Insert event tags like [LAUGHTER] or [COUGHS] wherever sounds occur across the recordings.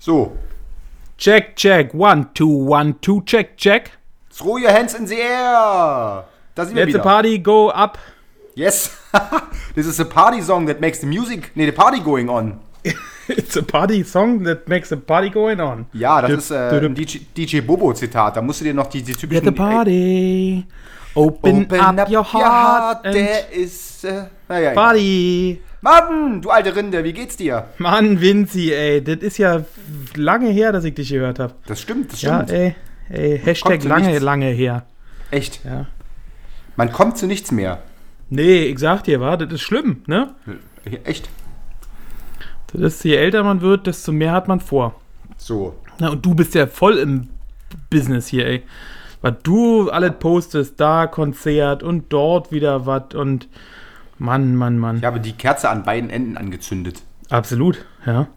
So, Check, check, one, two, one, two, check, check. throw your hands in the air. Da sind wir Let's the wieder. party go up. Yes. [LAUGHS] This is a party song that makes the music, nee, the party going on. [LAUGHS] It's a party song that makes a party going on. Ja, das ist äh, ein. DJ, DJ Bobo Zitat. Da musst du dir noch die, die Let typischen the party. Open, up, your heart, and der ist äh, naja, ja. party. Mann, du alte Rinde, wie geht's dir? Mann, Vinci, ey, das ist ja lange her, dass ich dich gehört habe. Das stimmt, das Ja, stimmt. ey, ey, Hashtag lange, nichts. lange her. Echt. Ja. Man kommt zu nichts mehr. Nee, ich sag dir, war, das ist schlimm, ne? Echt. Das ist, je älter man wird, desto mehr hat man vor. So. Na, und du bist ja voll im Business hier, ey. Was du alles postest, da Konzert und dort wieder was und Mann, Mann, Mann. Ich habe die Kerze an beiden Enden angezündet. Absolut, ja.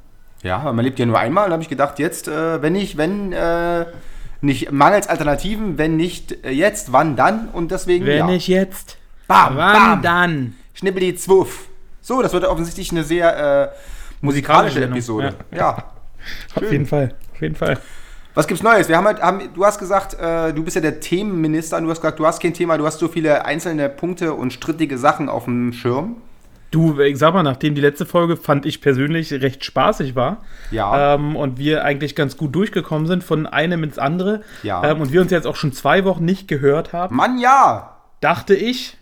Ja, aber man lebt ja nur einmal. Da habe ich gedacht, jetzt, äh, wenn nicht, wenn äh, nicht mangels Alternativen, wenn nicht äh, jetzt, wann dann? Und deswegen, Wenn ja. nicht jetzt, Bam, wann bam. dann? Schnippeli zwuff. So, das wird offensichtlich eine sehr äh, musikalische Episode. Ja. [LAUGHS] Auf jeden Fall, auf jeden Fall. Was gibt's Neues? Wir haben halt, haben, du hast gesagt, äh, du bist ja der Themenminister und du hast gesagt, du hast kein Thema, du hast so viele einzelne Punkte und strittige Sachen auf dem Schirm. Du, ich sag mal, nachdem die letzte Folge fand ich persönlich recht spaßig war Ja. ähm, und wir eigentlich ganz gut durchgekommen sind von einem ins andere Ja. ähm, und wir uns jetzt auch schon zwei Wochen nicht gehört haben, Mann, ja! dachte ich,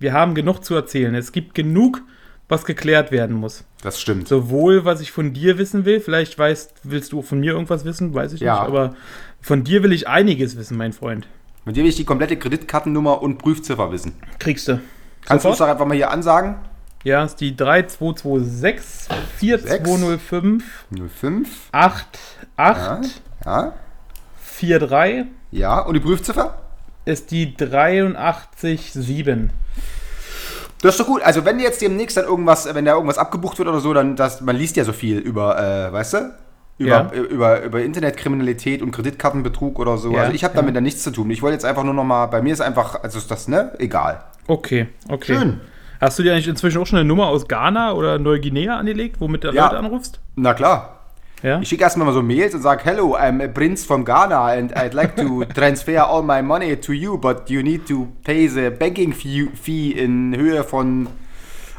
wir haben genug zu erzählen. Es gibt genug, was geklärt werden muss. Das stimmt. Sowohl, was ich von dir wissen will, vielleicht weißt, willst du von mir irgendwas wissen, weiß ich Ja. nicht, aber von dir will ich einiges wissen, mein Freund. Mit dir will ich die komplette Kreditkartennummer und Prüfziffer wissen. Kriegst du. Kannst du es doch einfach mal hier ansagen? Ja, ist die 3226 4205 05. 88 Ja. 43 Ja. Und die Prüfziffer? ist die 837. Das ist doch gut. Also wenn jetzt demnächst dann irgendwas, wenn da irgendwas abgebucht wird oder so, dann das, man liest ja so viel über, äh, weißt du? Über, Ja. äh, über, über Internetkriminalität und Kreditkartenbetrug oder so. Ja, also ich habe ja. damit dann nichts zu tun. Ich wollte jetzt einfach nur noch mal, bei mir ist einfach, also ist das, ne? Egal. Okay, okay. Schön. Hast du dir eigentlich inzwischen auch schon eine Nummer aus Ghana oder Neuguinea angelegt, womit du Ja. Leute anrufst? Na klar. Ja. Ich schicke erstmal mal so Mails und sage, Hello, I'm a prince from Ghana and I'd like to [LAUGHS] transfer all my money to you, but you need to pay the banking fee, in Höhe von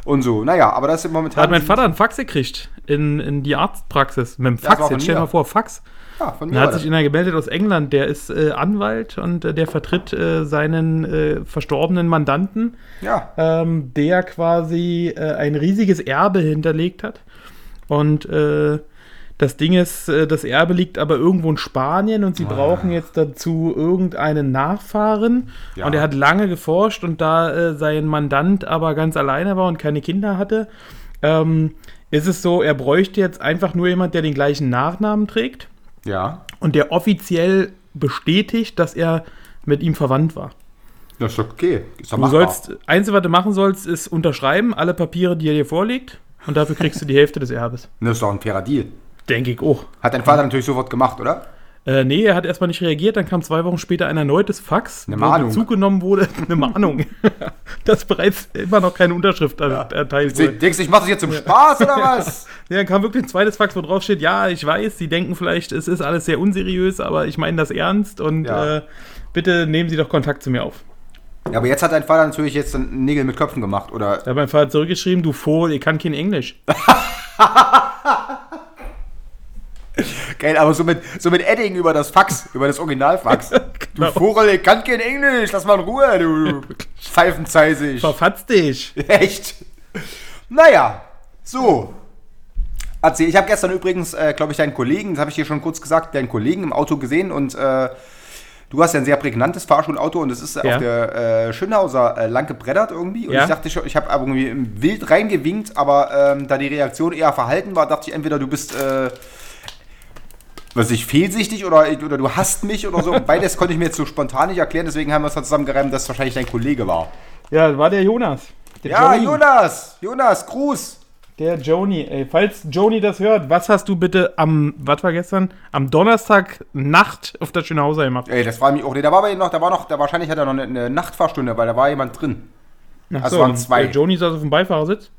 und so. Naja, aber das ist momentan. Hat mein Vater einen Fax gekriegt in, in die Arztpraxis mit dem war Fax. Jetzt stell dir mal vor, Fax. Ja, von mir Da hat sich einer gemeldet aus England, der ist äh, Anwalt und äh, der vertritt äh, seinen äh, verstorbenen Mandanten, Ja. ähm, der quasi äh, ein riesiges Erbe hinterlegt hat. Und äh, das Ding ist, äh, das Erbe liegt aber irgendwo in Spanien und sie brauchen jetzt dazu irgendeinen Nachfahren. Ja. Und er hat lange geforscht und da äh, sein Mandant aber ganz alleine war und keine Kinder hatte, ähm, ist es so, er bräuchte jetzt einfach nur jemand, der den gleichen Nachnamen trägt Ja. und der offiziell bestätigt, dass er mit ihm verwandt war. Das ist okay. Ist Du machbar. sollst, einzige, was du machen sollst, ist unterschreiben, alle Papiere, die er dir vorlegt, und dafür kriegst du die Hälfte des Erbes. Das ist doch ein fairer Deal. Denke ich auch. Hat dein Vater natürlich sofort gemacht, oder? Äh, nee, er hat erstmal nicht reagiert, dann kam zwei Wochen später ein erneutes Fax, Eine Mahnung. Bezug genommen wurde, [LAUGHS] eine Mahnung, [LAUGHS] dass bereits immer noch keine Unterschrift er- erteilt wurde. Denkst du, ich mach das jetzt zum Spaß oder [LAUGHS] was? Ja, dann kam wirklich ein zweites Fax, wo drauf steht, ja, ich weiß, Sie denken vielleicht, es ist alles sehr unseriös, aber ich meine das ernst und Ja. äh, bitte nehmen Sie doch Kontakt zu mir auf. Ja, aber jetzt hat dein Vater natürlich jetzt Nägel mit Köpfen gemacht, oder? Hat mein Vater zurückgeschrieben, du Vogel, ich kann kein Englisch. Geil, aber so mit, so mit Edding über das Fax, über das Originalfax. [LAUGHS] Du Genau. Vogel, ich kann kein Englisch, lass mal in Ruhe, du [LAUGHS] Pfeifenzeisig. Verfatz dich. [LAUGHS] Echt? Naja, so. Erzähl, ich habe gestern übrigens, äh, glaube ich, deinen Kollegen, das habe ich dir schon kurz gesagt, deinen Kollegen im Auto gesehen und äh, du hast ja ein sehr prägnantes Fahrschulauto und es ist Ja. auf der äh, Schönhauser äh, lang gebreddert irgendwie. Und Ja. ich dachte schon, ich habe irgendwie im wild reingewinkt, aber ähm, da die Reaktion eher verhalten war, dachte ich entweder du bist, äh, was ich, fehlsichtig oder, oder du hasst mich oder so. [LAUGHS] Beides konnte ich mir jetzt so spontan nicht erklären, deswegen haben wir es dann zusammengereimt, dass es wahrscheinlich dein Kollege war. Ja, das war der Jonas. Der Ja, Joni. Jonas! Jonas, Gruß! Der Joni. Ey, falls Joni das hört, was hast du bitte am, was war gestern? Am Donnerstag Nacht auf der Schönhauser gemacht? Ey, das war mich auch. Nee, da war aber noch, da war noch, da wahrscheinlich hat er noch eine, eine Nachtfahrstunde, weil da war jemand drin. Ach Also waren zwei. Der Joni saß auf dem Beifahrersitz.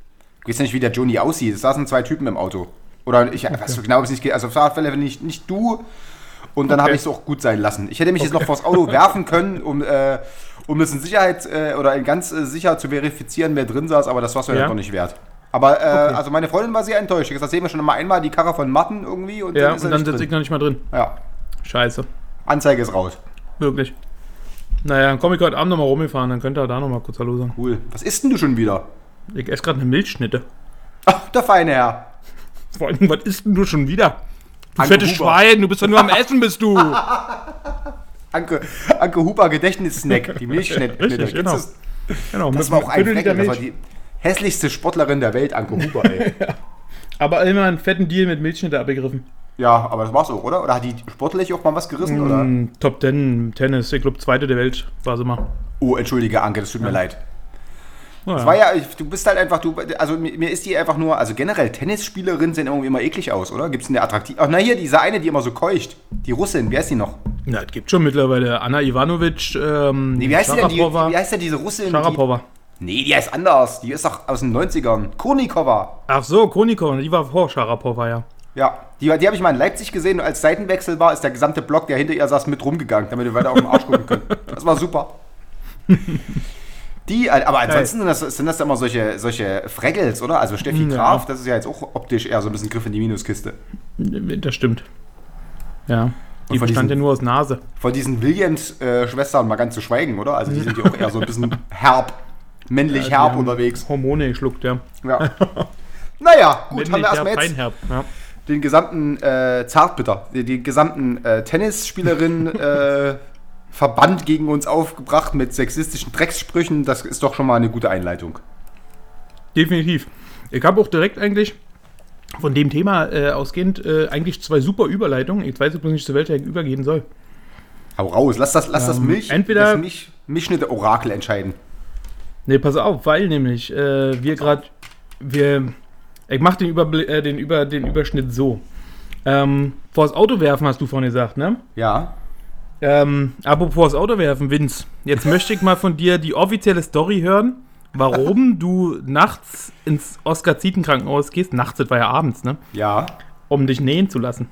Ich weiß nicht, wie der Joni aussieht. Es saßen zwei Typen im Auto. Oder ich weiß [LAUGHS] genau, ob es nicht geht. Also auf alle Fälle nicht, nicht du. Und dann Okay. habe ich es auch gut sein lassen. Ich hätte mich jetzt noch vors Auto werfen können, um, äh, um es in Sicherheit äh, oder in ganz äh, sicher zu verifizieren, wer drin saß, aber das war es mir Ja. noch nicht wert. Aber äh, Okay. also meine Freundin war sehr enttäuscht. Das sehen wir schon mal einmal die Karre von Matten irgendwie und Ja, dann ist und dann sitze ich noch nicht mal drin. Ja, Scheiße. Anzeige ist raus. Wirklich. Naja, dann komme ich heute Abend nochmal rumgefahren, dann könnt ihr da nochmal kurz Hallo sagen. Cool. Was isst denn du schon wieder? Ich esse gerade eine Milchschnitte. Ach, der feine Herr. Vor allem, was isst denn du schon wieder? Du Anke fettes Huber. Schwein, du bist doch nur am Essen, bist du. [LAUGHS] Anke, Anke Huber Gedächtnissnack, die Milchschnitte. [LAUGHS] Richtig, genau. Das, genau, das war auch ein Flecken, das war die hässlichste Sportlerin der Welt, Anke Huber, ey. [LAUGHS] Aber immer einen fetten Deal mit Milchschnitte abgegriffen. ja, aber das war's auch, oder? Oder hat die sportlich auch mal was gerissen, oder? Mm, Top 10 Tennis, ich glaube zweite der Welt war sie mal. Oh, entschuldige, Anke, das tut mir leid. Naja. Das war ja, du bist halt einfach, du, also mir, ist die einfach nur, also generell Tennisspielerinnen sehen irgendwie immer eklig aus, oder? Gibt's eine attraktiv? Ach, na hier, diese eine, die immer so keucht. Die Russin, wie heißt die noch? Na, es gibt schon mittlerweile Anna Ivanovic, ähm, Nee, wie heißt die denn? Die, wie heißt denn diese Russin? Die, Sharapova. nee, die heißt anders. Die ist doch aus den 90ern. Kurnikova. Ach so, Konikova, die war vor Sharapova, ja. Ja, die, die habe ich mal in Leipzig gesehen und als Seitenwechsel war, ist der gesamte Block, der hinter ihr saß, mit rumgegangen, damit wir weiter auf den Arsch gucken können. Das war super. [LAUGHS] Die, aber ansonsten sind das, sind das immer solche, solche Fraggles, oder? Also Steffi Ja. Graf, das ist ja jetzt auch optisch eher so ein bisschen Griff in die Minuskiste. Das stimmt. Ja. Die bestand ja nur aus Nase. Von diesen Williams-Schwestern mal ganz zu schweigen, oder? Also die sind ja auch eher so ein bisschen [LAUGHS] herb, männlich Die herb unterwegs. Hormone geschluckt, ja. Ja. [LAUGHS] Naja, gut, haben wir Männlich, erstmal jetzt feinherb. Ja. den gesamten äh, Zartbitter, die, gesamten äh, Tennisspielerinnen [LAUGHS] äh, Verband gegen uns aufgebracht mit sexistischen Dreckssprüchen. Das ist doch schon mal eine gute Einleitung. Definitiv. Ich habe auch direkt eigentlich von dem Thema äh, ausgehend äh, eigentlich zwei super Überleitungen. Ich weiß bloß nicht, zu welcher ich übergehen soll. Hau raus, lass das, lass das Ähm, Milch, entweder- das Milch, Milchschnitte-Orakel entscheiden. Ne, pass auf, weil nämlich äh, wir gerade, wir, ich mache den, Überbli- äh, den, Über, den Überschnitt so. Ähm, vors Auto werfen, hast du vorhin gesagt, ne? Ja. Ähm, apropos vors Auto werfen, Vince. Jetzt möchte ich mal von dir die offizielle Story hören, warum [LAUGHS] du nachts ins Oskar-Zieten-Krankenhaus gehst. Nachts, das war ja abends, ne? Ja. Um dich nähen zu lassen.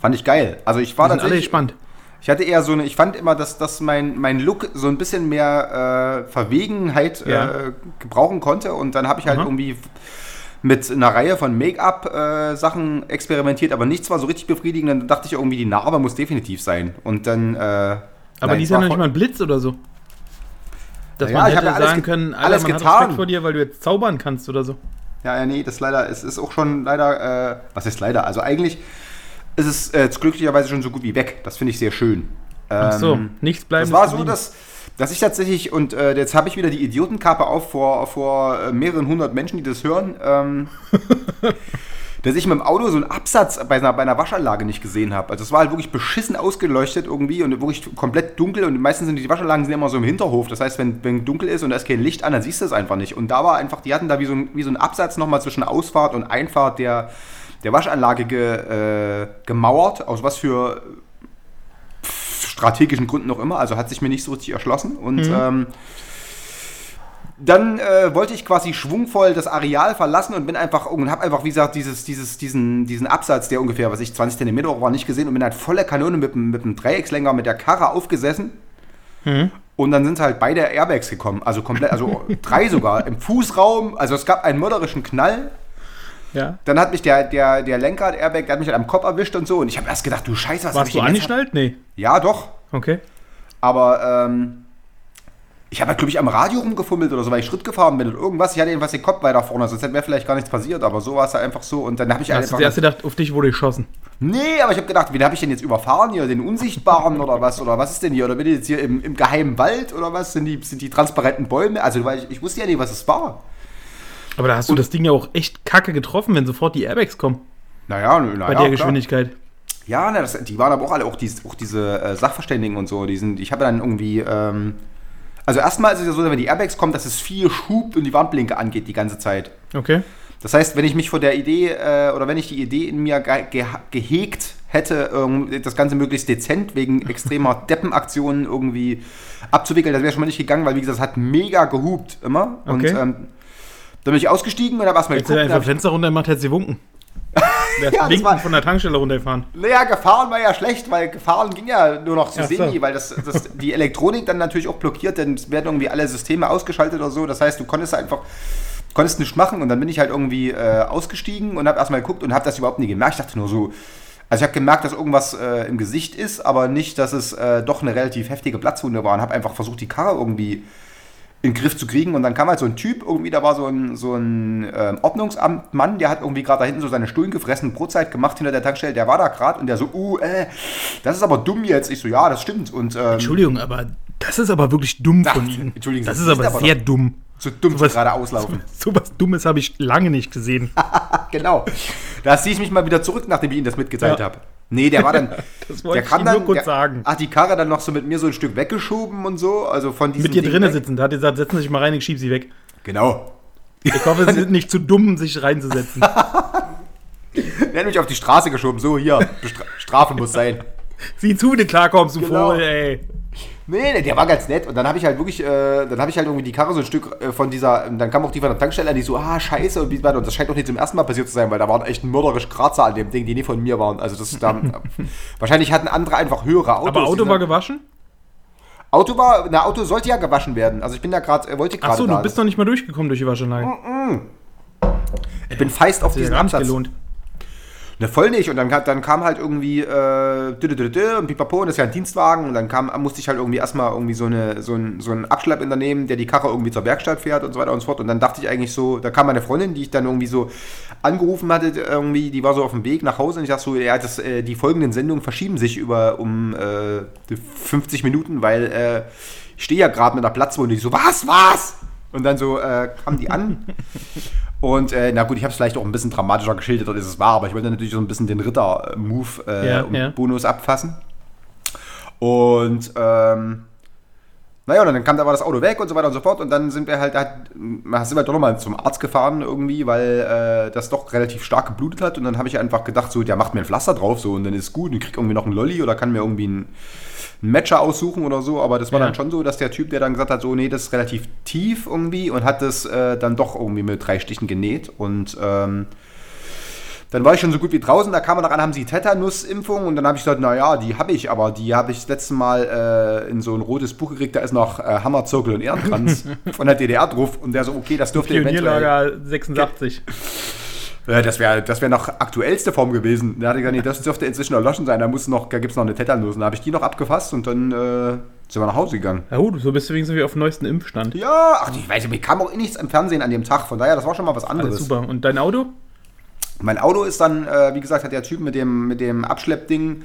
Fand ich geil. Also ich war sind alle tatsächlich gespannt. Ich hatte eher so eine, ich fand immer, dass, dass mein, mein Look so ein bisschen mehr äh, Verwegenheit Ja. äh, gebrauchen konnte und dann habe ich halt Aha. irgendwie mit einer Reihe von Make-up-Sachen experimentiert, aber nichts war so richtig befriedigend. Dann dachte ich irgendwie, die Narbe muss definitiv sein. Und dann. Äh, Aber nein, die es ist ja noch nicht mal ein Blitz oder so. Dass Ja, man hätte ja alles sagen ge- können, Alter, alles man hat getan. Respekt vor dir, weil du jetzt zaubern kannst oder so. Ja, ja, nee, das leider, es ist auch schon leider, äh, was ist leider? Also eigentlich ist es äh, glücklicherweise schon so gut wie weg. Das finde ich sehr schön. Ach so, Ähm, nichts bleiben. Das war so, dass, dass ich tatsächlich, und äh, jetzt habe ich wieder die Idiotenkappe auf vor, vor äh, mehreren hundert Menschen, die das hören, ähm, [LAUGHS] dass ich mit dem Auto so einen Absatz bei einer, bei einer Waschanlage nicht gesehen habe. Also es war halt wirklich beschissen ausgeleuchtet irgendwie und wirklich komplett dunkel und meistens sind die Waschanlagen sind immer so im Hinterhof. Das heißt, wenn, wenn dunkel ist und da ist kein Licht an, dann siehst du es einfach nicht. Und da war einfach, die hatten da wie so ein, wie so ein Absatz nochmal zwischen Ausfahrt und Einfahrt der, der Waschanlage ge, äh, gemauert, aus was für strategischen Gründen noch immer. Also hat sich mir nicht so richtig erschlossen. Und ähm, dann äh, wollte ich quasi schwungvoll das Areal verlassen und bin einfach und habe einfach, wie gesagt, dieses, dieses, diesen, diesen Absatz, der ungefähr, was ich, 20 cm hoch war, nicht gesehen und bin halt voller Kanone mit, dem- mit dem Dreieckslänger mit der Karre aufgesessen. Und dann sind halt beide Airbags gekommen, also komplett, also [LAUGHS] drei sogar im Fußraum. Also es gab einen mörderischen Knall. Ja. Dann hat mich der, der, der Lenkrad-Airbag, der hat mich halt am Kopf erwischt und so. Und ich habe erst gedacht, du Scheiße, was Warst ich du angeschnallt? Nee. Ja, doch. Okay. Aber ähm, Ich habe, glaube ich, am Radio rumgefummelt oder so, weil ich Schritt gefahren bin oder irgendwas. Ich hatte jedenfalls den Kopf weiter vorne, sonst hätte mir vielleicht gar nichts passiert, aber so war es halt einfach so. Und dann habe ich Hast du einfach. zuerst gedacht, auf dich wurde geschossen. Nee, aber ich habe gedacht, wen habe ich denn jetzt überfahren hier? Den Unsichtbaren oder was? Oder was ist denn hier? Oder bin ich jetzt hier im, im geheimen Wald oder was? Sind die, sind die transparenten Bäume? Also, weil ich, ich wusste ja nicht, was es war. Aber da hast du das Ding ja auch echt kacke getroffen, wenn sofort die Airbags kommen. Naja, na, Bei der Geschwindigkeit. Ja, na, das, die waren aber auch alle, auch, dies, auch diese äh, Sachverständigen und so. Die sind, ich habe dann irgendwie. Ähm, also, erstmal ist es ja so, wenn die Airbags kommen, dass es viel schubt und die Warnblinke angeht die ganze Zeit. Okay. Das heißt, wenn ich mich vor der Idee äh, oder wenn ich die Idee in mir ge ge gehegt hätte, ähm, das Ganze möglichst dezent wegen [LAUGHS] extremer Deppenaktionen irgendwie abzuwickeln, das wäre schon mal nicht gegangen, weil wie gesagt, es hat mega gehupt immer. Und Okay. ähm, dann bin ich ausgestiegen und habe erstmal geguckt. einfach hab ich- Fenster runter gemacht, hättest du gewunken. [LAUGHS] Der Ja, Winken war- von der Tankstelle runtergefahren. Naja, gefahren war ja schlecht, weil gefahren ging ja nur noch so Ach so. semi, weil das, das, die Elektronik dann natürlich auch blockiert, denn es werden irgendwie alle Systeme ausgeschaltet oder so. Das heißt, du konntest einfach, konntest nichts machen und dann bin ich halt irgendwie äh, ausgestiegen und habe erstmal geguckt und habe das überhaupt nie gemerkt. Ich dachte nur so, also ich habe gemerkt, dass irgendwas äh, im Gesicht ist, aber nicht, dass es äh, doch eine relativ heftige Platzwunde war und habe einfach versucht, die Karre irgendwie in den Griff zu kriegen. Und dann kam halt so ein Typ, irgendwie, da war so ein, so ein ähm, Ordnungsamtmann, der hat irgendwie gerade da hinten so seine Stullen gefressen, Brotzeit gemacht hinter der Tankstelle, der war da gerade und der so, uh, äh, das ist aber dumm jetzt. Ich so, ja, das stimmt. Und ähm, Entschuldigung, aber das ist aber wirklich dumm von Ach, Ihnen. Entschuldigen Sie, das das ist ist aber sehr dumm. so dumm sowas- gerade auslaufen. [LAUGHS] So was Dummes habe ich lange nicht gesehen. [LAUGHS] genau. Da ziehe ich mich mal wieder zurück, nachdem ich Ihnen das mitgeteilt Ja. habe. Nee, der war dann. [LAUGHS] Das wollte der ich kam Ihnen dann, nur kurz der, sagen. Hat die Karre dann noch so mit mir so ein Stück weggeschoben und so. Also von diesem Mit dir drinnen sitzen. Da hat er gesagt, setzen Sie sich mal rein, ich schieb Sie weg. Genau. Ich hoffe, Sie [LAUGHS] sind nicht zu dumm, sich reinzusetzen. Der hat mich auf die Straße geschoben. So, hier, Bestra Strafe muss sein. Sieh zu, wie du klarkommst, du Genau. Vogel, ey. Nee, nee, der war ganz nett. Und dann habe ich halt wirklich, äh, dann habe ich halt irgendwie die Karre so ein Stück äh, von dieser, dann kam auch die von der Tankstelle an, die so, ah, scheiße und wie weiter. Und das scheint auch nicht zum ersten Mal passiert zu sein, weil da waren echt mörderische Kratzer an dem Ding, die nie von mir waren. Also das da, [LAUGHS] wahrscheinlich hatten andere einfach höhere Autos. Aber Auto Die war gewaschen? Auto war, na, Auto sollte ja gewaschen werden. Also ich bin da gerade, äh, wollte gerade Achso, du bist noch nicht mal durchgekommen durch die Waschanlage. ich bin feist auf diesen Absatz. gelohnt. Ne, voll nicht. Und dann, kam- dann kam halt irgendwie äh, und pipapo und das ist ja ein Dienstwagen. Und dann kam, musste ich halt irgendwie erstmal irgendwie so, eine, so, ein, so einen Abschlepp unternehmen, der die Karre irgendwie zur Werkstatt fährt und so weiter und so fort. Und dann dachte ich eigentlich so, da kam meine Freundin, die ich dann irgendwie so angerufen hatte, irgendwie, die war so auf dem Weg nach Hause und ich dachte so, ja, das, äh, die folgenden Sendungen verschieben sich über um äh, 50 Minuten, weil äh, ich stehe ja gerade mit einer Platzwunde. Ich so, was, was? Und dann so äh, kam die an. [LAUGHS] Und äh, na gut, ich habe es vielleicht auch ein bisschen dramatischer geschildert, als es war, aber ich wollte natürlich so ein bisschen den Ritter-Move äh, Ja, ja. Abfassen. Und ähm, naja, und dann kam da war das Auto weg und so weiter und so fort. Und dann sind wir halt, da sind wir doch nochmal zum Arzt gefahren irgendwie, weil äh, das doch relativ stark geblutet hat. Und dann habe ich einfach gedacht, so, der macht mir ein Pflaster drauf, so, und dann ist gut. Und ich krieg irgendwie noch einen Lolli oder kann mir irgendwie einen, einen Matcher aussuchen oder so. Aber das war Ja. dann schon so, dass der Typ, der dann gesagt hat, so, nee, das ist relativ tief irgendwie und hat das äh, dann doch irgendwie mit drei Stichen genäht. Und ähm, dann war ich schon so gut wie draußen, da kam er noch an, haben sie Tetanus-Impfung und dann habe ich gesagt, naja, die habe ich, aber die habe ich das letzte Mal äh, in so ein rotes Buch gekriegt, da ist noch äh, Hammer, Zirkel und Ehrenkranz [LAUGHS] von der DDR drauf und der so, okay, das dürfte eventuell, Pionierlager 86. äh, das wäre das wär noch aktuellste Form gewesen. Da hatte ich gesagt, nee, das dürfte inzwischen erloschen sein, da, muss noch, da gibt es noch eine Tetanus und da habe ich die noch abgefasst und dann äh, sind wir nach Hause gegangen. Ja gut, so bist du wenigstens wie auf dem neuesten Impfstand. Ja, ach, ich weiß, mir kam auch eh nichts im Fernsehen an dem Tag, von daher, das war schon mal was anderes. Alles super. Und dein Auto? Mein Auto ist dann, äh, wie gesagt, hat der Typ mit dem, mit dem Abschleppding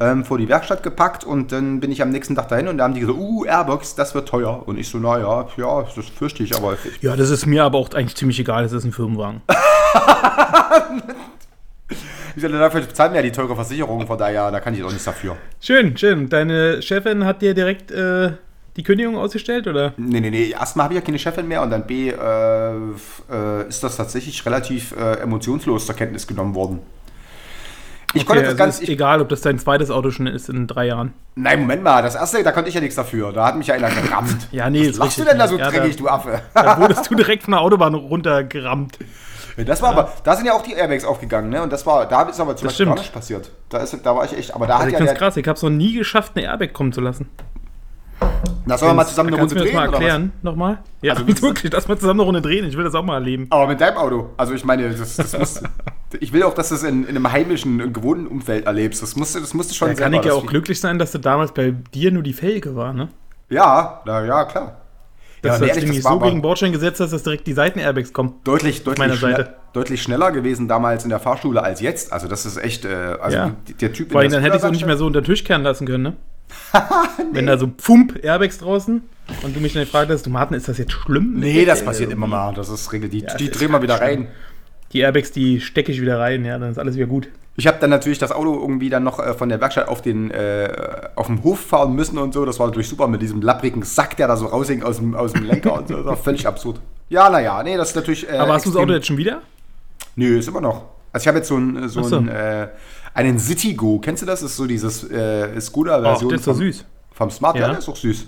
ähm, vor die Werkstatt gepackt und dann bin ich am nächsten Tag dahin und da haben die gesagt, uh, Airbox, das wird teuer. Und ich so, naja, ja, das fürchte ich, aber ich, Ja, das ist mir aber auch eigentlich ziemlich egal, das ist ein Firmenwagen. [LAUGHS] ich sagte, dafür bezahlen wir ja die teure Versicherung, von daher, da kann ich auch nichts dafür. Schön, schön. Deine Chefin hat dir direkt äh, die Kündigung ausgestellt, oder? Nee, nee, nee, erstmal habe ich ja keine Chefin mehr und dann B, äh, äh, ist das tatsächlich relativ äh, emotionslos zur Kenntnis genommen worden. Ich konnte das also ganz, ist ich, egal, ob das dein zweites Auto schon ist in drei Jahren. nein, Moment mal, das erste, da konnte ich ja nichts dafür, da hat mich ja einer gerammt. [LAUGHS] Ja, nee, Was ist lachst du denn da so Ja, dreckig, da- du Affe? [LAUGHS] Da wurdest du direkt von der Autobahn runtergerammt. Ja, Das war aber, da sind ja auch die Airbags aufgegangen, ne? Und das war, da ist aber zum Das Beispiel gar nicht passiert. Da, ist, da war ich echt, aber da Also hat ich ja find's der, krass, ich hab's noch nie geschafft, eine Airbag kommen zu lassen. Da sollen wir mal zusammen eine Kannst Runde du mir das drehen, mal erklären? Nochmal? Ja, Also, [LAUGHS] wirklich, lass mal zusammen eine Runde drehen. Ich will das auch mal erleben. Aber mit deinem Auto. Also ich meine, das, das muss, [LAUGHS] ich will auch, dass du es in, in einem heimischen, gewohnten Umfeld erlebst. Das musst, du- das musst du schon Da kann ich ja das auch glücklich sein, dass du damals bei dir nur die Felge war, ne? Ja, na, ja, klar. Dass aber du das Ding das nicht so gegen den Bordstein gesetzt hast, dass direkt die Seiten-Airbags kommen. Deutlich, deutlich, Seite. deutlich schneller gewesen damals in der Fahrschule als jetzt. Also das ist echt, äh, also Ja. der Typ Vor allem, dann hätte ich es auch nicht mehr so unter den Tisch kehren lassen können, ne? [LAUGHS] Wenn da so Pfump Airbags draußen und du mich dann gefragt hast, du Martin, ist das jetzt schlimm? Nee, das passiert immer mal. Das ist Regel. Die, Ja, die drehen wir wieder rein. Die Airbags, die stecke ich wieder rein, ja, dann ist alles wieder gut. Ich habe dann natürlich das Auto irgendwie dann noch äh, von der Werkstatt auf den äh, auf den Hof fahren müssen und so. Das war natürlich super mit diesem lapprigen Sack, der da so raushing aus dem, aus dem Lenker und so. Das war völlig absurd. Ja, naja, nee, das ist natürlich. Äh, Aber hast du das Auto jetzt schon wieder? Nö, ist immer noch. Also ich habe jetzt so, ein, so, Ach so. Ein, äh, einen Citigo. Kennst du das? Das ist so dieses äh, Skoda-Version. der ist vom- süß. Vom Smart, ja. Ja. der ist doch süß.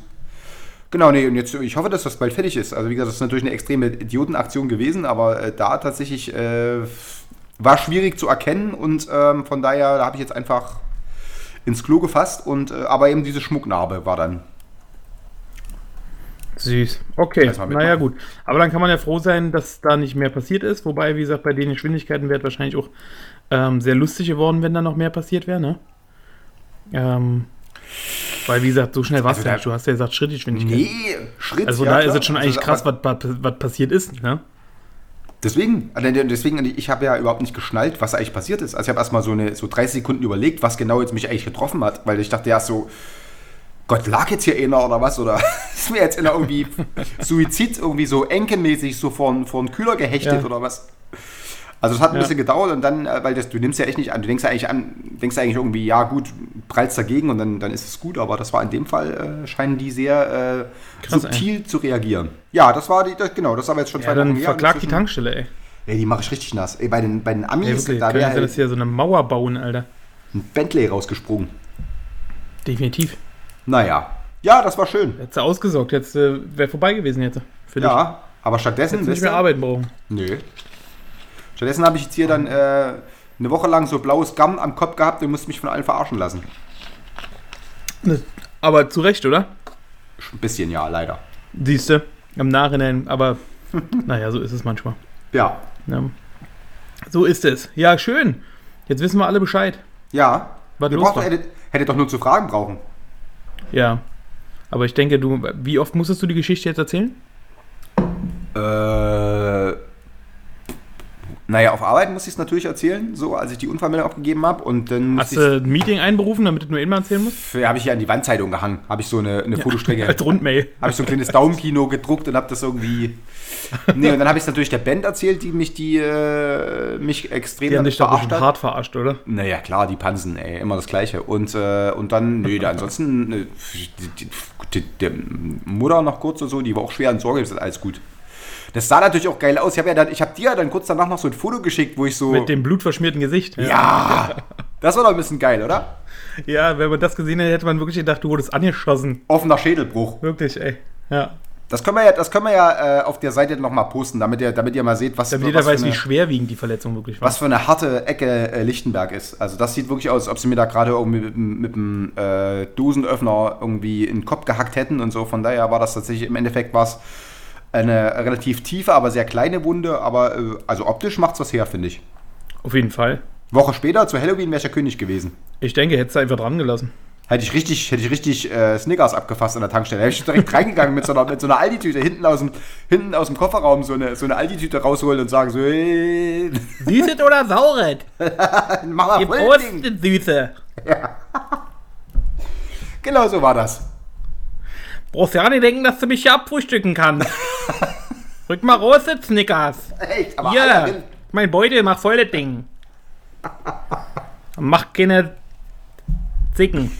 Genau, nee, und jetzt, ich hoffe, dass das bald fertig ist. Also, wie gesagt, das ist natürlich eine extreme Idiotenaktion gewesen, aber äh, da tatsächlich äh, war schwierig zu erkennen und ähm, von daher da habe ich jetzt einfach ins Klo gefasst und äh, aber eben diese Schmucknarbe war dann. Süß. Okay, naja, gut. Aber dann kann man ja froh sein, dass da nicht mehr passiert ist. Wobei, wie gesagt, bei den Geschwindigkeiten es wahrscheinlich auch ähm, sehr lustig geworden, wenn da noch mehr passiert wäre, ne? Ähm, weil, wie gesagt, so schnell warst Also du ja nicht. Du hast ja gesagt Schrittgeschwindigkeit. Nee, Schritt. Also ja, da ist klar. es schon eigentlich Also, krass, was, was, was passiert ist, ne? Deswegen, also deswegen, ich habe ja überhaupt nicht geschnallt, was eigentlich passiert ist. Also ich habe erstmal so, eine, so 30 Sekunden überlegt, was genau jetzt mich eigentlich getroffen hat, weil ich dachte, ja, so, Gott, lag jetzt hier einer oder was? Oder [LAUGHS] ist mir jetzt einer irgendwie [LAUGHS] Suizid irgendwie so enkenmäßig so vor, einen Kühler gehechtet Ja. oder was? Also es hat ein Ja. bisschen gedauert und dann, äh, weil das, du nimmst ja echt nicht an, du denkst ja eigentlich an, denkst eigentlich irgendwie, ja gut, prallst dagegen und dann, dann ist es gut, aber das war in dem Fall, äh, scheinen die sehr äh, Krass, subtil zu reagieren. Ja, das war die, das, genau, das haben wir jetzt schon Ja, dann Wochen her. verklag die Tankstelle, ey. Ey, die mache ich richtig nass. Ey, bei den, bei den Ey, Amis, wirklich, da wäre ja halt hier so eine Mauer bauen, Alter. ein Bentley rausgesprungen. Definitiv. Naja. Ja, das war schön. Hättest du ausgesorgt, jetzt äh, wäre vorbei gewesen jetzt. Für dich. Ja, aber stattdessen. Hättest du nicht mehr arbeiten brauchen. Nö. Stattdessen habe ich jetzt hier dann äh, eine Woche lang so blaues Gamm am Kopf gehabt und musste mich von allen verarschen lassen. Aber zu Recht, oder? Ein bisschen, ja, leider. Siehst du, im Nachhinein, aber [LAUGHS] naja, so ist es manchmal. Ja. Ja. So ist es. Ja, schön. Jetzt wissen wir alle Bescheid. Ja. Was Du los brauchst doch, war. hätte, hätte doch nur zu fragen brauchen. Ja. Aber ich denke, du, wie oft musstest du die Geschichte jetzt erzählen? Äh. Naja, auf Arbeit musste ich es natürlich erzählen, so als ich die Unfallmeldung abgegeben habe. Und dann Hast du ein Meeting einberufen, damit du nur immer erzählen musst? ich, habe ich hier an die Wandzeitung gehangen. Habe ich so eine, eine Fotostrecke. [LAUGHS] Als Rundmail. habe ich so ein kleines Daumenkino gedruckt und habe das irgendwie. Nee, und dann habe ich es natürlich der Band erzählt, die mich die äh, mich extrem Die haben dich doch verarscht hat. hart verarscht, oder? Naja, klar, die Pansen, ey, immer das Gleiche. Und, äh, und dann, nö, da ansonsten, äh, die, die, die, die Mutter noch kurz und so, die war auch schwer in Sorge, das ist alles gut. Das sah natürlich auch geil aus. Ich habe ja dann, ich habe dir ja dann kurz danach noch so ein Foto geschickt, wo ich so. Mit dem blutverschmierten Gesicht. ja, das war doch ein bisschen geil, oder? Ja, wenn man das gesehen hätte, hätte man wirklich gedacht, du wurdest angeschossen. Offener Schädelbruch. Wirklich, ey. Ja. Das können wir ja, das können wir ja äh, auf der Seite nochmal posten, damit ihr, damit ihr mal seht, was, Damit jeder für weiß, eine, wie schwerwiegend die Verletzung wirklich war. was für eine harte Ecke äh, Lichtenberg ist. Also das sieht wirklich aus, als ob sie mir da gerade irgendwie mit, mit einem äh, Dosenöffner irgendwie in den Kopf gehackt hätten und so. Von daher war das tatsächlich im Endeffekt was eine relativ tiefe, aber sehr kleine Wunde. Aber äh, also optisch macht's was her, finde ich. Auf jeden Fall. Woche später zu Halloween wäre ich ja König gewesen. Ich denke, hättest du einfach dran gelassen. Hätte ich richtig, hätte ich richtig äh, Snickers abgefasst an der Tankstelle. Hätte ich direkt reingegangen mit so einer, mit so einer Aldi-Tüte hinten aus dem, hinten aus dem Kofferraum so eine, so eine Aldi-Tüte rausholen und sagen so, hey, Süßes oder saures? [LAUGHS] mach mal Die voll Brust Ding. ist Süße. [LAUGHS] Genau so war das. Brauchst ja nicht denken, dass du mich hier abfrühstücken kannst. [LAUGHS] Rück mal raus, jetzt Snickers. Echt, aber Alter, wenn- mein Beutel, mach voll das Ding. [LAUGHS] Mach keine Zicken.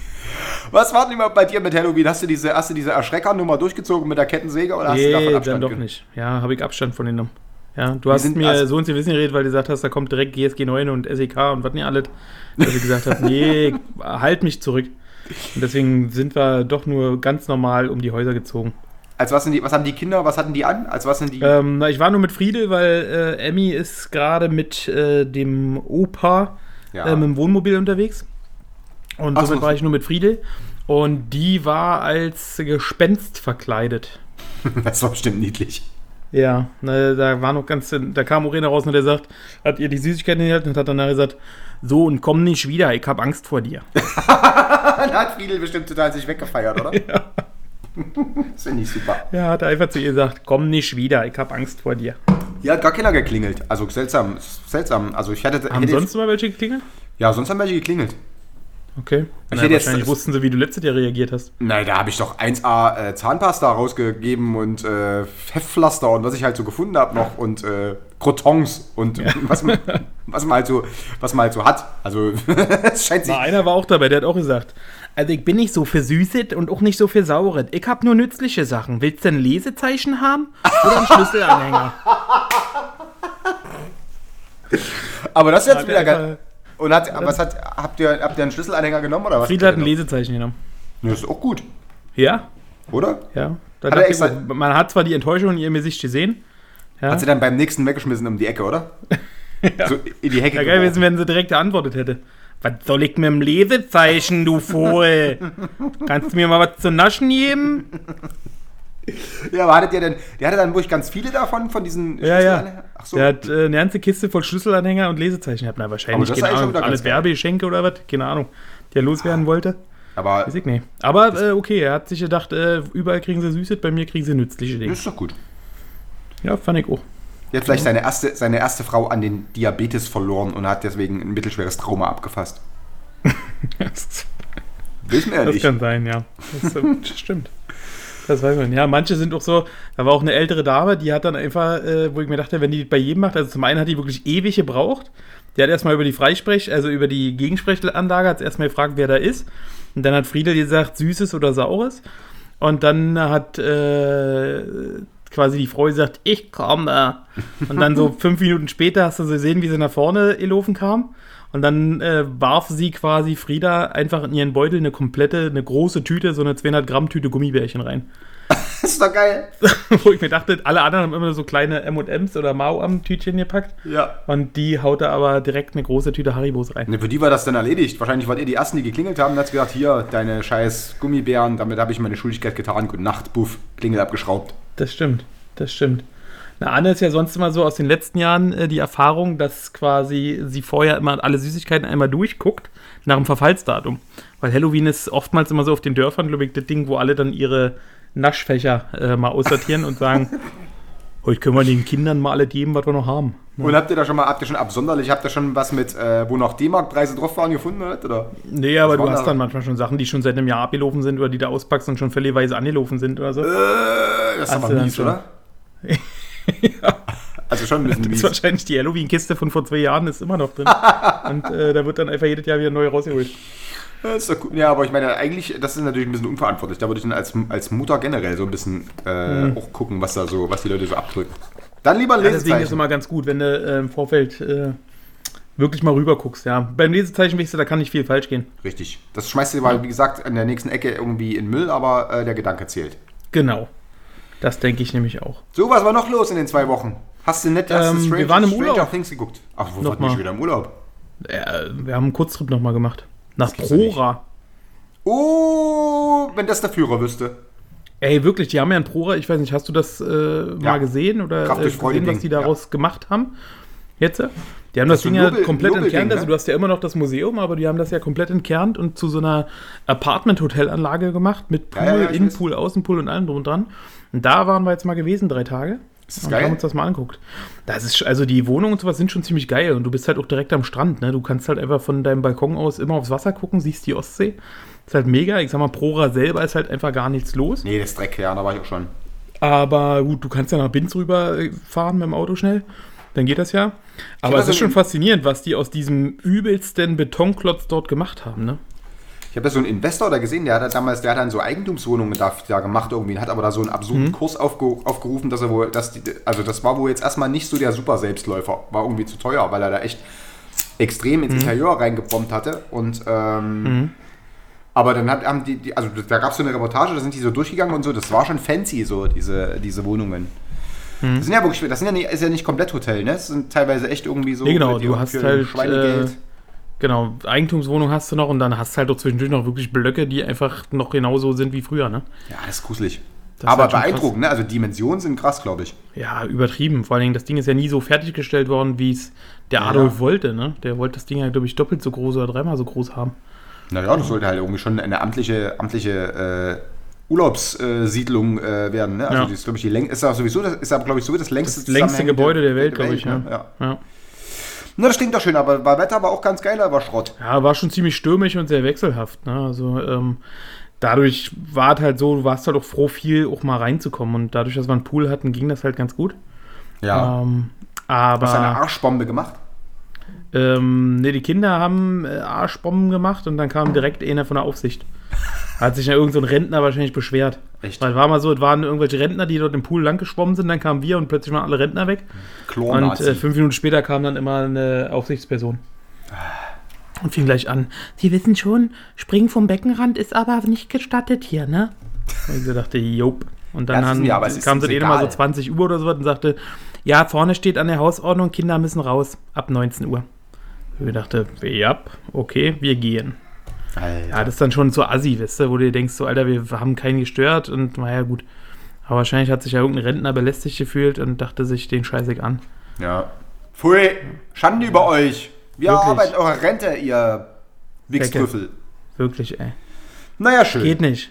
Was war denn immer bei dir mit Halloween? Hast du diese, hast du diese Erschreckernummer durchgezogen mit der Kettensäge oder hast du davon Nee, Abstand dann doch nicht. Ja, habe ich Abstand von genommen. Ja, du hast mir also- so und so Wissen geredet, weil du gesagt hast, da kommt direkt GSG 9 und SEK und was nicht alles. Dass du gesagt hast, [LAUGHS] nee, halt mich zurück. Und deswegen sind wir doch nur ganz normal um die Häuser gezogen. Als was, sind die, was haben die Kinder, was hatten die an? Als was sind die? Ähm, na, ich war nur mit Friedel, weil äh, Emmy ist gerade mit äh, dem Opa Ja. ähm, im Wohnmobil unterwegs. Und Ach so. somit war ich nur mit Friedel. Und die war als Gespenst verkleidet. [LAUGHS] das war bestimmt niedlich. Ja, na, da war noch ganz, da kam Orena raus und der sagt, hat ihr die Süßigkeiten in die Hand und hat danach gesagt, so und komm nicht wieder, ich hab Angst vor dir. [LAUGHS] Dann hat Friedel bestimmt total sich weggefeiert, oder? [LAUGHS] Das finde ich super. Ja, hat er einfach zu ihr gesagt, komm nicht wieder, ich hab Angst vor dir. Hier hat gar keiner geklingelt. Also seltsam, seltsam. Also ich hatte. Haben hätte sonst mal welche geklingelt? ja, sonst haben welche geklingelt. Okay. Ich Na, hätte jetzt- wahrscheinlich wussten sie, wie du letztes Jahr reagiert hast. Nein, da habe ich doch 1A äh, Zahnpasta rausgegeben und äh, Heftpflaster und was ich halt so gefunden habe noch und äh, Crotons und [LAUGHS] was, man- was man halt so, was man halt so hat. Also [LAUGHS] es scheint sich. Na, einer war auch dabei, der hat auch gesagt, also ich bin nicht so für Süßet und auch nicht so für Sauret. Ich hab nur nützliche Sachen. Willst du ein Lesezeichen haben oder einen Schlüsselanhänger? [LAUGHS] Aber das ist jetzt wieder er geil. Und hat, was hat, habt ihr, habt ihr einen Schlüsselanhänger genommen oder was? Friedel hat ein Lesezeichen genommen. Das ist auch gut, Ja, oder? ja. Hat er ich, extra- man hat zwar die Enttäuschung in ihrem Gesicht gesehen. Ja. Hat sie dann beim nächsten weggeschmissen um die Ecke, oder? [LAUGHS] So in die Hecke. Ja, geil gewesen, wenn sie direkt geantwortet hätte. Was soll ich mit dem Lesezeichen, du Vogel? [LAUGHS] Kannst du mir mal was zu naschen geben? [LAUGHS] Ja, aber hattet ihr denn, der hatte dann wirklich ganz viele davon, von diesen Ja, ja. Schlüsselanhängern? Ach so. Der hat äh, eine ganze Kiste voll Schlüsselanhänger und Lesezeichen gehabt. Na, wahrscheinlich, das ist keine Ahnung, alles. Werbegeschenke oder was? Keine Ahnung. Der loswerden wollte. aber Weiß ich nicht. Aber äh, okay, er hat sich gedacht, äh, überall kriegen sie Süßes, bei mir kriegen sie nützliche das Dinge. ist doch gut. Ja, fand ich auch. Er hat vielleicht seine erste, seine erste Frau an den Diabetes verloren und hat deswegen ein mittelschweres Trauma abgefasst. Das, [LAUGHS] Wissen wir ja das nicht. kann sein, ja. Das, äh, das [LAUGHS] stimmt. Das weiß man. Ja, manche sind auch so, da war auch eine ältere Dame, die hat dann einfach, äh, wo ich mir dachte, wenn die bei jedem macht, also zum einen hat die wirklich ewig gebraucht. Die hat erstmal über die Freisprech, also über die Gegensprechanlage, hat erstmal gefragt, wer da ist. Und dann hat Friedel gesagt, Süßes oder Saures. Und dann hat äh, quasi die Frau gesagt, ich komme. Und dann so fünf Minuten später hast du sie gesehen, wie sie nach vorne gelaufen kam. Und dann äh, warf sie quasi Frieda einfach in ihren Beutel eine komplette, eine große Tüte, so eine 200 Gramm Tüte Gummibärchen rein. Das [LAUGHS] ist doch geil. [LAUGHS] Wo ich mir dachte, alle anderen haben immer so kleine M&M's oder Mau am Tütchen gepackt. Ja. Und die haut da aber direkt eine große Tüte Haribos rein. Ne, für die war das dann erledigt. Wahrscheinlich wart ihr die Ersten, die geklingelt haben und hat gesagt, hier, deine scheiß Gummibären, damit habe ich meine Schuldigkeit getan. Gute Nacht, Buff, Klingel abgeschraubt. Das stimmt, das stimmt. Na, Anne ist ja sonst immer so aus den letzten Jahren äh, die Erfahrung, dass quasi sie vorher immer alle Süßigkeiten einmal durchguckt nach dem Verfallsdatum. Weil Halloween ist oftmals immer so auf den Dörfern, glaube ich, das Ding, wo alle dann ihre Naschfächer äh, mal aussortieren und sagen, [LAUGHS] heute können wir den Kindern mal alle geben, was wir noch haben. Und habt ihr da schon mal, habt ihr schon absonderlich, habt ihr schon was mit, äh, wo noch D-Mark-Preise drauf waren, gefunden, oder? oder? Nee, aber du hast da? dann manchmal schon Sachen, die schon seit einem Jahr abgelaufen sind oder die da auspackst und schon völligweise angelaufen sind oder so. Äh, das ist aber mies, schon. [LAUGHS] [LAUGHS] oder? Also schon ein bisschen [LAUGHS] Das ist mies. wahrscheinlich die Halloween-Kiste von vor zwei Jahren ist immer noch drin. [LAUGHS] und äh, da wird dann einfach jedes Jahr wieder neu rausgeholt. Doch gut. Ja, aber ich meine, eigentlich, das ist natürlich ein bisschen unverantwortlich. Da würde ich dann als, als Mutter generell so ein bisschen äh, auch gucken, was da so, was die Leute so abdrücken. Dann lieber ein Mhm. Ja, deswegen ist es Lesezeichen. immer ganz gut, wenn du äh, im Vorfeld äh, wirklich mal rüber guckst. Ja. Beim Lesezeichen du, da kann nicht viel falsch gehen. Richtig. Das schmeißt du mal, wie gesagt, an der nächsten Ecke irgendwie in Müll, aber äh, der Gedanke zählt. Genau. Das denke ich nämlich auch. So, was war noch los in den zwei Wochen? Hast du nicht Ähm, Stranger, wir waren im Stranger Urlaub. Things geguckt? Ach, wo ihr mal. schon wieder im Urlaub? Äh, wir haben einen Kurztrip nochmal gemacht. Nach ja. Prora. Oh, wenn das der Führer wüsste. Ey, wirklich, die haben ja ein Prora, ich weiß nicht, hast du das äh, mal gesehen oder äh, gesehen, was Ding, die daraus gemacht haben? Jetzt? Die haben das, so Ding ja Nobel- komplett Nobelding, entkernt. Also ne? du hast ja immer noch das Museum, aber die haben das ja komplett entkernt und zu so einer Apartment-Hotelanlage gemacht mit Pool, Ja, ja, ja, Innenpool, Außenpool und allem drum und dran. Und da waren wir jetzt mal gewesen, drei Tage. Ist das und geil? haben uns das mal angeguckt. Das ist, also die Wohnungen und sowas sind schon ziemlich geil und du bist halt auch direkt am Strand, ne? Du kannst halt einfach von deinem Balkon aus immer aufs Wasser gucken, siehst die Ostsee. Ist halt mega. Ich sag mal, Prora selber ist halt einfach gar nichts los. Nee, das ist Dreck, ja, da war ich auch schon. Aber gut, du kannst ja nach Binz rüber äh, mit dem Auto schnell. Dann geht das ja. Aber es das ist schon in- faszinierend, was die aus diesem übelsten Betonklotz dort gemacht haben, ne? Ich habe da so einen Investor da gesehen, der hat da damals, der hat dann so Eigentumswohnungen da, da gemacht irgendwie, hat aber da so einen absurden Mhm. Kurs aufge, aufgerufen, dass er wohl, dass die, also das war wohl jetzt erstmal nicht so der super Selbstläufer, war irgendwie zu teuer, weil er da echt extrem Mhm. ins Interieur reingebombt hatte und ähm, aber dann hat, haben die, die also da gab es so eine Reportage, da sind die so durchgegangen und so, das war schon fancy so, diese, diese Wohnungen. Mhm. Das sind ja wirklich, das sind ja nicht, ist ja nicht komplett Hotel, ne? Das sind teilweise echt irgendwie so Nee, genau, du hast halt, Schweinegeld. äh, Genau, Eigentumswohnung hast du noch und dann hast du halt auch zwischendurch noch wirklich Blöcke, die einfach noch genauso sind wie früher, ne? ja, das ist gruselig. Das aber halt beeindruckend, ne? Also Dimensionen sind krass, glaube ich. Ja, übertrieben. Vor allen Dingen, das Ding ist ja nie so fertiggestellt worden, wie es der Ja, Adolf ja. wollte, ne? Der wollte das Ding ja, glaube ich, doppelt so groß oder dreimal so groß haben. Naja, das sollte halt irgendwie schon eine amtliche, amtliche äh, Urlaubssiedlung äh, werden. Ne? Also Ja. die ist, glaube ich, die läng ist auch sowieso, das ist aber, glaube ich, so das längste Das längste Gebäude der Welt, glaube ich. ne? Ja. Ja. Na, das klingt doch schön, aber bei Wetter war auch ganz geil, aber Schrott. ja, war schon ziemlich stürmisch und sehr wechselhaft. Ne? Also ähm, dadurch war es halt so, du warst halt auch froh, viel auch mal reinzukommen. Und dadurch, dass wir einen Pool hatten, ging das halt ganz gut. Ja. Ähm, aber Hast du eine Arschbombe gemacht? Ähm, ne, die Kinder haben äh, Arschbomben gemacht und dann kam direkt einer von der Aufsicht. Hat sich ja irgend so ein Rentner wahrscheinlich beschwert. Echt? Weil war mal so, es waren irgendwelche Rentner, die dort im Pool lang geschwommen sind, dann kamen wir und plötzlich waren alle Rentner weg. Und Chlor-Nazi. äh, fünf Minuten später kam dann immer eine Aufsichtsperson. Und fing gleich an. Sie wissen schon, springen vom Beckenrand ist aber nicht gestattet hier, ne? Und ich dachte, jop. Und dann Ja, haben, ist kam sie eh nochmal so egal. 20 Uhr oder so was und sagte, ja, vorne steht an der Hausordnung, Kinder müssen raus, ab 19 Uhr. Und ich dachte, ja, okay, wir gehen. Alter. Ja, das ist dann schon so assi, weißt du, wo du dir denkst, so, Alter, wir haben keinen gestört und naja, gut. Aber wahrscheinlich hat sich ja irgendein Rentner belästigt gefühlt und dachte sich den scheißig an. Ja. Pfui, Schande über euch. Wir Wirklich. arbeiten eure Rente, ihr Wichstrüffel. Wirklich, ey. Naja, schön. Geht nicht.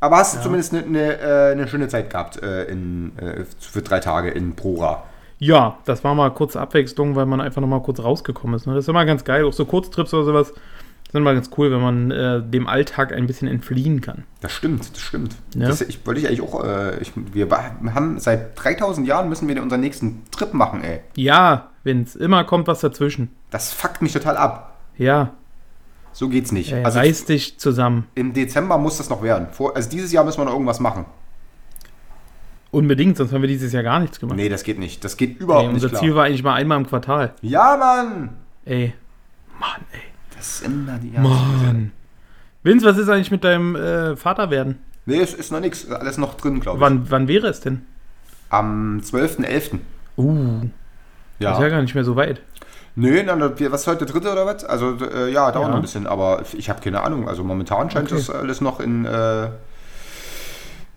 Aber hast du zumindest eine ne, eine schöne Zeit gehabt äh, in, äh, für drei Tage in Prora. Ja, das war mal kurze Abwechslung, weil man einfach noch mal kurz rausgekommen ist. Ne? Das ist immer ganz geil. Auch so Kurztrips oder sowas sind immer ganz cool, wenn man äh, dem Alltag ein bisschen entfliehen kann. Das stimmt, das stimmt. Ja. Das, ich wollte ich eigentlich auch, äh, ich, wir haben seit 3000 Jahren müssen wir unseren nächsten Trip machen, ey. Ja, Vince, immer kommt was dazwischen. Das fuckt mich total ab. Ja, So geht's nicht. ey, also reiß dich zusammen. im Dezember muss das noch werden. Vor, also dieses Jahr müssen wir noch irgendwas machen. Unbedingt, sonst haben wir dieses Jahr gar nichts gemacht. Nee, das geht nicht. Das geht überhaupt ey, nicht unser. Ziel war eigentlich mal einmal im Quartal. ja, Mann! Ey, Mann, ey. Das sind da die Mann. Vince, was ist eigentlich mit deinem äh, Vater werden? Nee, es ist noch nichts. Alles noch drin, glaube ich. Wann, wann wäre es denn? Am 12.11. Uh, Ja. ist ja gar nicht mehr so weit. Nö, dann, was ist heute der dritte oder was? Also, äh, ja, dauert Ja. noch ein bisschen, aber ich habe keine Ahnung. Also, momentan scheint Okay. das alles noch in, äh,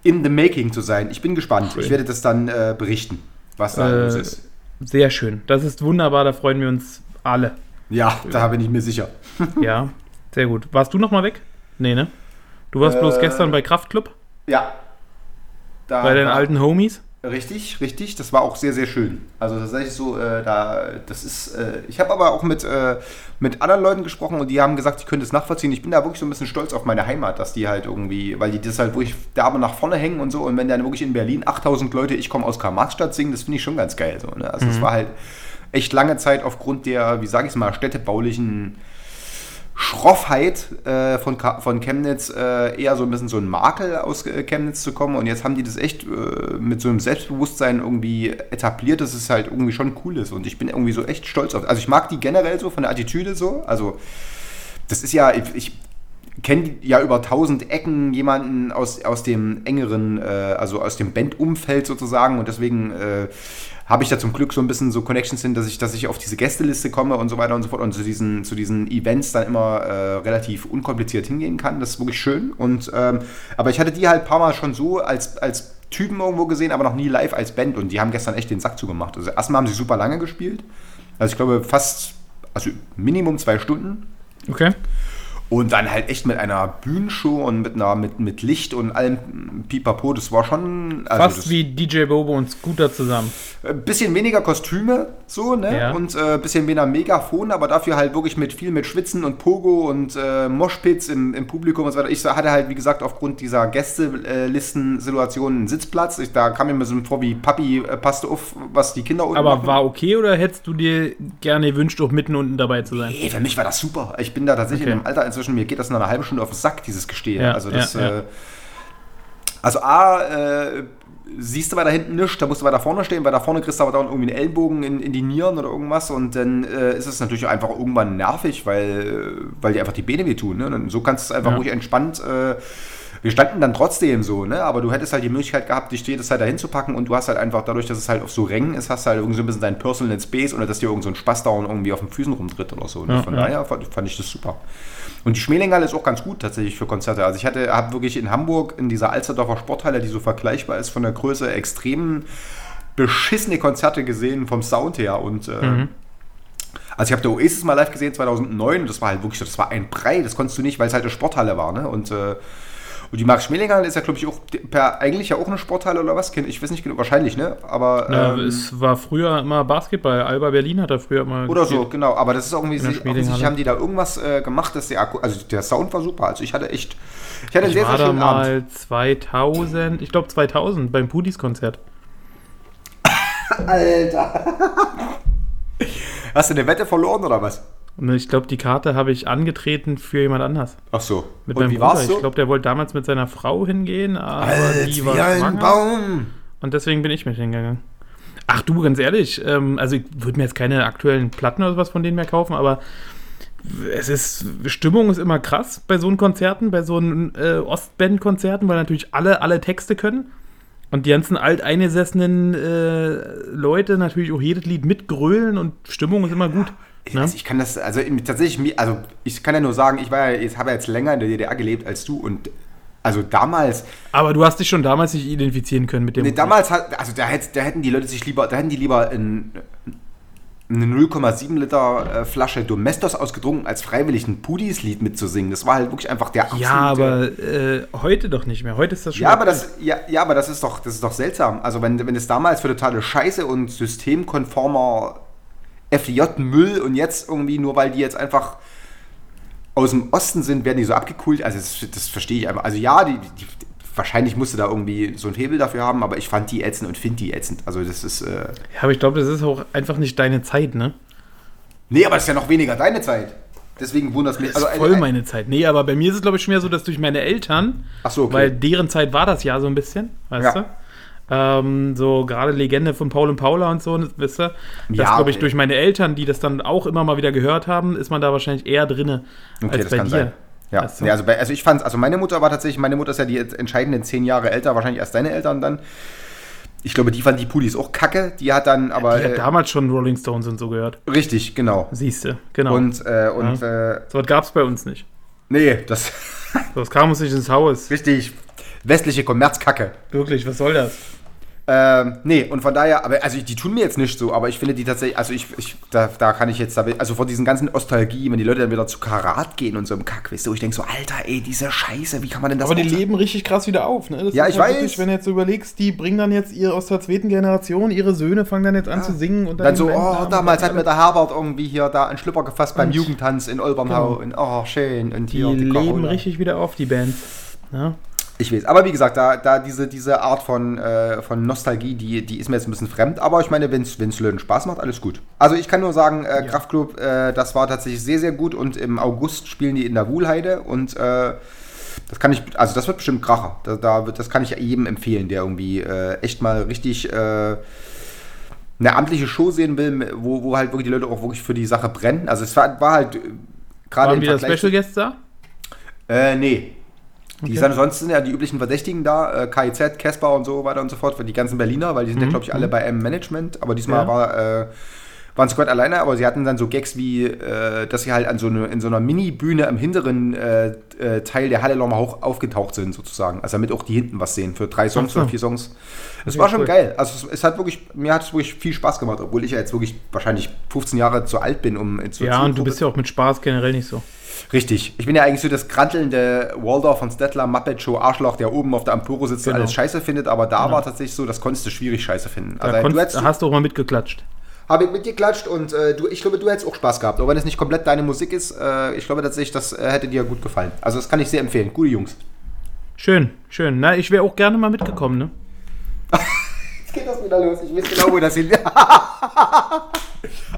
in the making zu sein. Ich bin gespannt. Schön. Ich werde das dann äh, berichten, was da Äh, los ist. Sehr schön. Das ist wunderbar, da freuen wir uns alle. Ja, da bin ich mir sicher. [LAUGHS] Ja, sehr gut. Warst du noch mal weg? Nee, ne? Du warst bloß Äh, gestern bei Kraftclub, Ja. Da bei deinen war- alten Homies. Richtig, richtig. Das war auch sehr, sehr schön. Also tatsächlich so, äh, da, das ist, äh, ich habe aber auch mit, äh, mit anderen Leuten gesprochen und die haben gesagt, ich könnte es nachvollziehen. Ich bin da wirklich so ein bisschen stolz auf meine Heimat, dass die halt irgendwie, weil die das halt wirklich da aber nach vorne hängen und so und wenn dann wirklich in Berlin 8000 Leute, ich komme aus Karl-Marx-Stadt singen, das finde ich schon ganz geil. So, ne? Also das war halt echt lange Zeit aufgrund der, wie sage ich es mal, städtebaulichen Schroffheit äh, von, von Chemnitz äh, eher so ein bisschen so ein Makel aus äh, Chemnitz zu kommen. Und jetzt haben die das echt äh, mit so einem Selbstbewusstsein irgendwie etabliert, dass es halt irgendwie schon cool ist. Und ich bin irgendwie so echt stolz auf. Also ich mag die generell so von der Attitüde so. Also das ist ja, ich, kenne ja über tausend Ecken jemanden aus, aus dem engeren, äh, also aus dem Bandumfeld sozusagen. Und deswegen äh, habe ich da zum Glück so ein bisschen so Connections hin, dass ich, dass ich auf diese Gästeliste komme und so weiter und so fort und zu diesen, zu diesen Events dann immer äh, relativ unkompliziert hingehen kann. Das ist wirklich schön. Und ähm, aber ich hatte die halt ein paar Mal schon so als, als Typen irgendwo gesehen, aber noch nie live als Band und die haben gestern echt den Sack zugemacht. Also erstmal haben sie super lange gespielt. Also ich glaube fast, also Minimum zwei Stunden. Okay. Und dann halt echt mit einer Bühnenshow und mit einer mit, mit Licht und allem Pipapo, das war schon also Fast wie DJ Bobo und Scooter zusammen. ein bisschen weniger Kostüme so, ne? Ja. Und äh, ein bisschen weniger Megafon, aber dafür halt wirklich mit viel mit Schwitzen und Pogo und äh, Moshpits im, im Publikum und so weiter. Ich hatte halt, wie gesagt, aufgrund dieser Gästelisten-Situation einen Sitzplatz. Ich, da kam mir so vor wie Papi, äh, passte auf, was die Kinder unten Aber machen. war okay oder hättest du dir gerne gewünscht, auch mitten unten dabei zu sein? Nee, für mich war das super. Ich bin da tatsächlich Okay. in einem Alter inzwischen, mir geht das nach einer halben Stunde auf den Sack, dieses Gestehe. Ja, also das, ja. Äh, also A, äh, siehst du weiter hinten nichts, da musst du weiter vorne stehen, weil da vorne kriegst du aber dann irgendwie einen Ellenbogen in, in die Nieren oder irgendwas und dann äh, ist es natürlich einfach irgendwann nervig, weil, weil dir einfach die Beine wehtun. Ne? Und so kannst du es einfach Ja. ruhig entspannt. Äh, wir standen dann trotzdem so, ne? aber du hättest halt die Möglichkeit gehabt, dich jedes halt dahin zu packen und du hast halt einfach, dadurch, dass es halt auf so Rängen ist, hast du halt irgendwie so ein bisschen deinen Personal Space oder dass dir irgend so ein Spaß dauernd irgendwie auf den Füßen rumtritt oder so. Ne? Ja, Von ja. daher fand, fand ich das super. Und die Schmelinghalle ist auch ganz gut tatsächlich für Konzerte. Also ich hatte, habe wirklich in Hamburg in dieser Alsterdorfer Sporthalle, die so vergleichbar ist von der Größe, extrem beschissene Konzerte gesehen vom Sound her und äh, also ich habe der Oasis mal live gesehen 2009 und das war halt wirklich das war ein Brei, das konntest du nicht, weil es halt eine Sporthalle war, ne? Und, äh, Und die Max Schmeling-Halle ist ja, glaube ich, auch per, eigentlich ja auch eine Sporthalle oder was? Ich weiß nicht genau, wahrscheinlich, ne? Aber. Ja, ähm, es war früher immer Basketball. Alba Berlin hat da früher immer. oder so, genau. Aber das ist irgendwie, Schmiedinghalle. offensichtlich haben die da irgendwas äh, gemacht, dass der Akku, also der Sound war super. Also ich hatte echt, ich hatte einen Ich sehr, war sehr da schönen Abend. mal 2000, ich glaube 2000 beim Pudis-Konzert. [LAUGHS] Hast du eine Wette verloren oder was? Und ich glaube, die Karte habe ich angetreten für jemand anders. Ach so. Mit Und meinem wie Bruder. so? Ich glaube, der wollte damals mit seiner Frau hingehen, aber die war ein schwanger. Baum. Und deswegen bin ich mit hingegangen. Ach du, ganz ehrlich, ähm, also ich würde mir jetzt keine aktuellen Platten oder sowas von denen mehr kaufen, aber es ist, Stimmung ist immer krass bei so einen Konzerten, bei so einen äh, Ostband-Konzerten, weil natürlich alle, alle Texte können. Und die ganzen alteingesessenen äh, Leute natürlich auch jedes Lied mitgrölen und Stimmung ist immer gut. Ne? Also ich kann das, also tatsächlich, also ich kann ja nur sagen, ich war ja, ich habe ja jetzt länger in der DDR gelebt als du und also damals, Aber du hast dich schon damals nicht identifizieren können mit dem. nee, damals hat, also da, hätt, da hätten die Leute sich lieber, da hätten die lieber in, eine 0,7 Liter äh, Flasche Domestos ausgetrunken, als freiwillig ein Pudis-Lied mitzusingen. Das war halt wirklich einfach der absolute... ja, aber äh, heute doch nicht mehr. Heute ist das schon. Ja, aber das, ja, ja, aber das ist doch, das ist doch seltsam. Also wenn, wenn es damals für totale Scheiße und systemkonformer FDJ-Müll und jetzt irgendwie nur weil die jetzt einfach aus dem Osten sind, werden die so abgekühlt. Also das, das verstehe ich einfach. Also ja, die, die, wahrscheinlich musste da irgendwie so ein Hebel dafür haben, aber ich fand die ätzend und finde die ätzend. Also das ist. Äh, Ja, aber ich glaube, das ist auch einfach nicht deine Zeit, ne? nee, aber das ist ja noch weniger deine Zeit. Deswegen wundert es mich. Das ist Also, voll äh, meine Zeit. Nee, aber bei mir ist es, glaube ich, schon mehr so, dass durch meine Eltern, Ach so, okay. weil deren Zeit war das ja so ein bisschen, weißt Ja. du? Ähm, so gerade Legende von Paul und Paula und so, weißt du? Das Ja, glaube ich, okay. durch meine Eltern, die das dann auch immer mal wieder gehört haben, ist man da wahrscheinlich eher drinne Okay, als das bei kann dir. sein. Ja, du? nee, also, bei, also ich fand also meine Mutter war tatsächlich, meine Mutter ist ja die entscheidenden zehn Jahre älter, wahrscheinlich erst deine Eltern dann. Ich glaube, die fand die Pudis auch kacke. Die hat dann aber. Ich habe äh, damals schon Rolling Stones und so gehört. richtig, genau. Siehst du, genau. Und, äh, und äh, so was gab es bei uns nicht. nee, das was kam uns nicht ins Haus. richtig westliche Kommerzkacke. Wirklich, was soll das? Ähm, nee, und von daher, aber also die tun mir jetzt nicht so, aber ich finde die tatsächlich, also ich, ich da, da kann ich jetzt, also vor diesen ganzen Nostalgie, wenn die Leute dann wieder zu Karat gehen und so im Kack, weißt du, ich denke so, Alter, ey, diese Scheiße, wie kann man denn das Aber die leben richtig krass wieder auf, ne? Das Ja, ist ich halt weiß. Wirklich, wenn du jetzt so überlegst, die bringen dann jetzt ihre aus der zweiten Generation, ihre Söhne fangen dann jetzt an zu singen und Dann so, in oh, damals hat mir der Herbert irgendwie hier da einen Schlüpper gefasst beim Jugendtanz in Olbernhau. Genau. Und oh, schön. Und die hier leben Carola. richtig wieder auf, die Bands. Ja? Ich weiß. Aber wie gesagt, da, da diese, diese Art von, äh, von Nostalgie, die, die ist mir jetzt ein bisschen fremd. Aber ich meine, wenn es Löwen Spaß macht, alles gut. Also ich kann nur sagen, äh, Kraftklub, äh, das war tatsächlich sehr, sehr gut. Und im August spielen die in der Wuhlheide. Und äh, das kann ich, also das wird bestimmt Kracher. Da, da wird, das kann ich jedem empfehlen, der irgendwie äh, echt mal richtig... Äh, eine amtliche Show sehen will, wo, wo halt wirklich die Leute auch wirklich für die Sache brennen. Also es war, war halt äh, gerade Waren wieder Special Guests da? Äh, nee. Die Okay. sind ansonsten ja die üblichen Verdächtigen da, äh, KIZ, Casper und so weiter und so fort, für die ganzen Berliner, weil die sind ja, glaube ich, alle bei M Management, aber diesmal Mhm. Ja. war, äh, waren Squad alleine, aber sie hatten dann so Gags wie, äh, dass sie halt an so eine, in so einer Mini-Bühne am hinteren äh, äh, Teil der Halle nochmal hoch aufgetaucht sind, sozusagen. Also damit auch die hinten was sehen, für drei Songs so. oder vier Songs. Das Okay, war schon cool. geil. Also es, es hat wirklich, mir hat es wirklich viel Spaß gemacht, obwohl ich ja jetzt wirklich wahrscheinlich 15 Jahre zu alt bin, um so Ja, und du bist ja auch mit Spaß generell nicht so. Richtig. Ich bin ja eigentlich so das krantelnde Waldorf von Stettler Muppet Show Arschloch, der oben auf der Ampuro sitzt und Genau. alles scheiße findet, aber da war tatsächlich so, das konntest du schwierig scheiße finden. Da, Also du hättest, hast du auch mal mitgeklatscht. habe ich mitgeklatscht und äh, du, ich glaube, du hättest auch Spaß gehabt, auch wenn es nicht komplett deine Musik ist. Äh, ich glaube tatsächlich, das äh, hätte dir gut gefallen. Also das kann ich sehr empfehlen. Gute Jungs. Schön, schön. Na, ich wäre auch gerne mal mitgekommen, ne? [LAUGHS] Jetzt geht das wieder los. Ich weiß genau, wo das hin. [LAUGHS]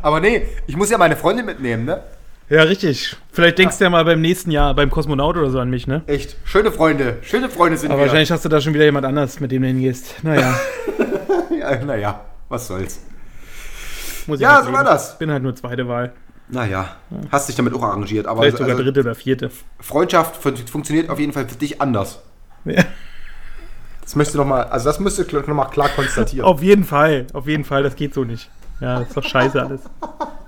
aber nee, ich muss ja meine Freundin mitnehmen, ne? Ja, richtig. Vielleicht denkst du ja mal beim nächsten Jahr beim Kosmonaut oder so an mich, ne? Echt. Schöne Freunde. Schöne Freunde sind Aber wir. wahrscheinlich hast du da schon wieder jemand anders, mit dem du hingehst. Naja, [LAUGHS] Ja, naja, was soll's. muss ich Ja, halt so war das. Bin halt nur zweite Wahl. Naja, hast dich damit auch arrangiert. Aber Vielleicht sogar also, dritte oder vierte. Freundschaft fun funktioniert auf jeden Fall für dich anders. Ja. Das möchte noch mal, also das müsste ich noch mal klar konstatieren. Auf jeden Fall, auf jeden Fall, das geht so nicht. Ja, das ist doch scheiße alles. [LAUGHS]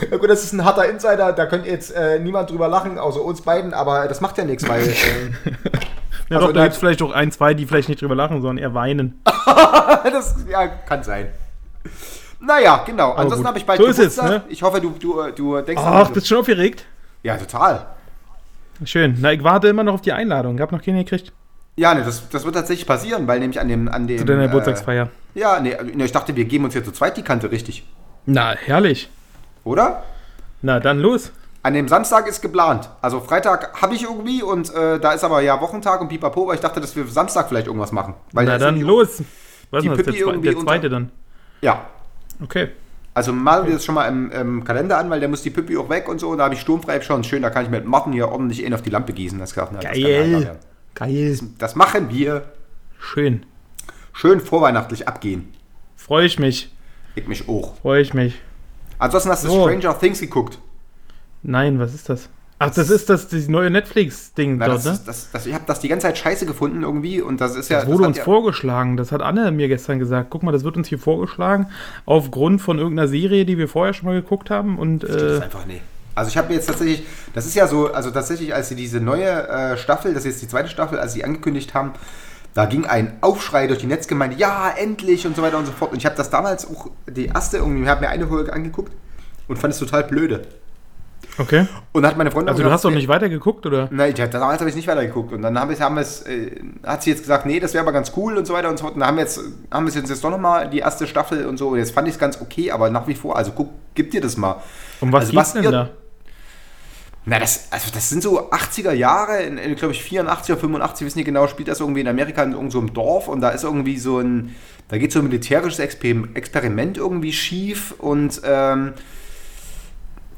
[LAUGHS] Ja, gut, das ist ein harter Insider, da könnt jetzt äh, niemand drüber lachen, außer uns beiden, aber das macht ja nichts, weil äh, [LAUGHS] Ja, Also doch, da gibt es vielleicht auch ein, zwei, die vielleicht nicht drüber lachen, sondern eher weinen. [LAUGHS] das ja, kann sein. Naja, genau. Ansonsten gut. habe ich bald So ist es, ne? Ich hoffe, du, du, du denkst Ach, bist du schon aufgeregt? Ja, total. Schön. Na, ich warte immer noch auf die Einladung. Ich habe noch keine gekriegt Ja, ne, das, das wird tatsächlich passieren, weil nämlich an dem. An dem zu deiner äh, Geburtstagsfeier. Ja, ne, ne, ich dachte, wir geben uns hier zu zweit die Kante richtig. Na, herrlich. Oder? Na, dann los. An dem Samstag ist geplant. Also Freitag habe ich irgendwie und äh, da ist aber ja Wochentag und pipapo, aber ich dachte, dass wir Samstag vielleicht irgendwas machen. Na, dann los. Was die ist das? Der, der zweite dann. Ja. Okay. Also malen wir das schon mal im, im Kalender an, weil der muss die Pippi auch weg und so. Und da habe ich sturmfrei schon schön, da kann ich mit Martin hier ordentlich einen auf die Lampe gießen. Das, gesagt, das, Geil. werden. Geil. das machen wir. Schön. Schön vorweihnachtlich abgehen. Freue ich mich. Ich mich auch. Freue ich mich. Ansonsten hast du So. Stranger Things geguckt. Nein, was ist das? Ach, das ist das, das neue Netflix-Ding dort, das, ne? das, das, ich habe das die ganze Zeit scheiße gefunden irgendwie und das ist ja. Das wurde uns ja, vorgeschlagen. Das hat Anne mir gestern gesagt. Guck mal, das wird uns hier vorgeschlagen. Aufgrund von irgendeiner Serie, die wir vorher schon mal geguckt haben. Und Das ist äh, einfach nee. Also ich habe mir jetzt tatsächlich, das ist ja so, also tatsächlich, als sie diese neue äh, Staffel, das ist jetzt die zweite Staffel, als sie angekündigt haben, da ging ein Aufschrei durch die Netzgemeinde, ja, endlich und so weiter und so fort. Und ich habe das damals auch, die erste irgendwie, ich habe mir eine Folge angeguckt und fand es total blöde. okay. Und dann hat meine Freundin Also du hast doch nicht weitergeguckt, oder? Nein, ich, damals habe ich nicht weitergeguckt. Und dann haben wir, haben es, äh, hat sie jetzt gesagt, nee, das wäre aber ganz cool und so weiter und so fort. Und dann haben wir jetzt, haben wir jetzt, jetzt doch nochmal die erste Staffel und so. Und jetzt fand ich es ganz okay, aber nach wie vor, also guck, gib dir das mal. Um was Also was denn ihr- da? Na, das, also das sind so 80er Jahre, in, in glaube ich 84 oder 85, wissen nicht genau, spielt das irgendwie in Amerika in irgendeinem so Dorf und da ist irgendwie so ein, da geht so ein militärisches Exper Experiment irgendwie schief und ähm,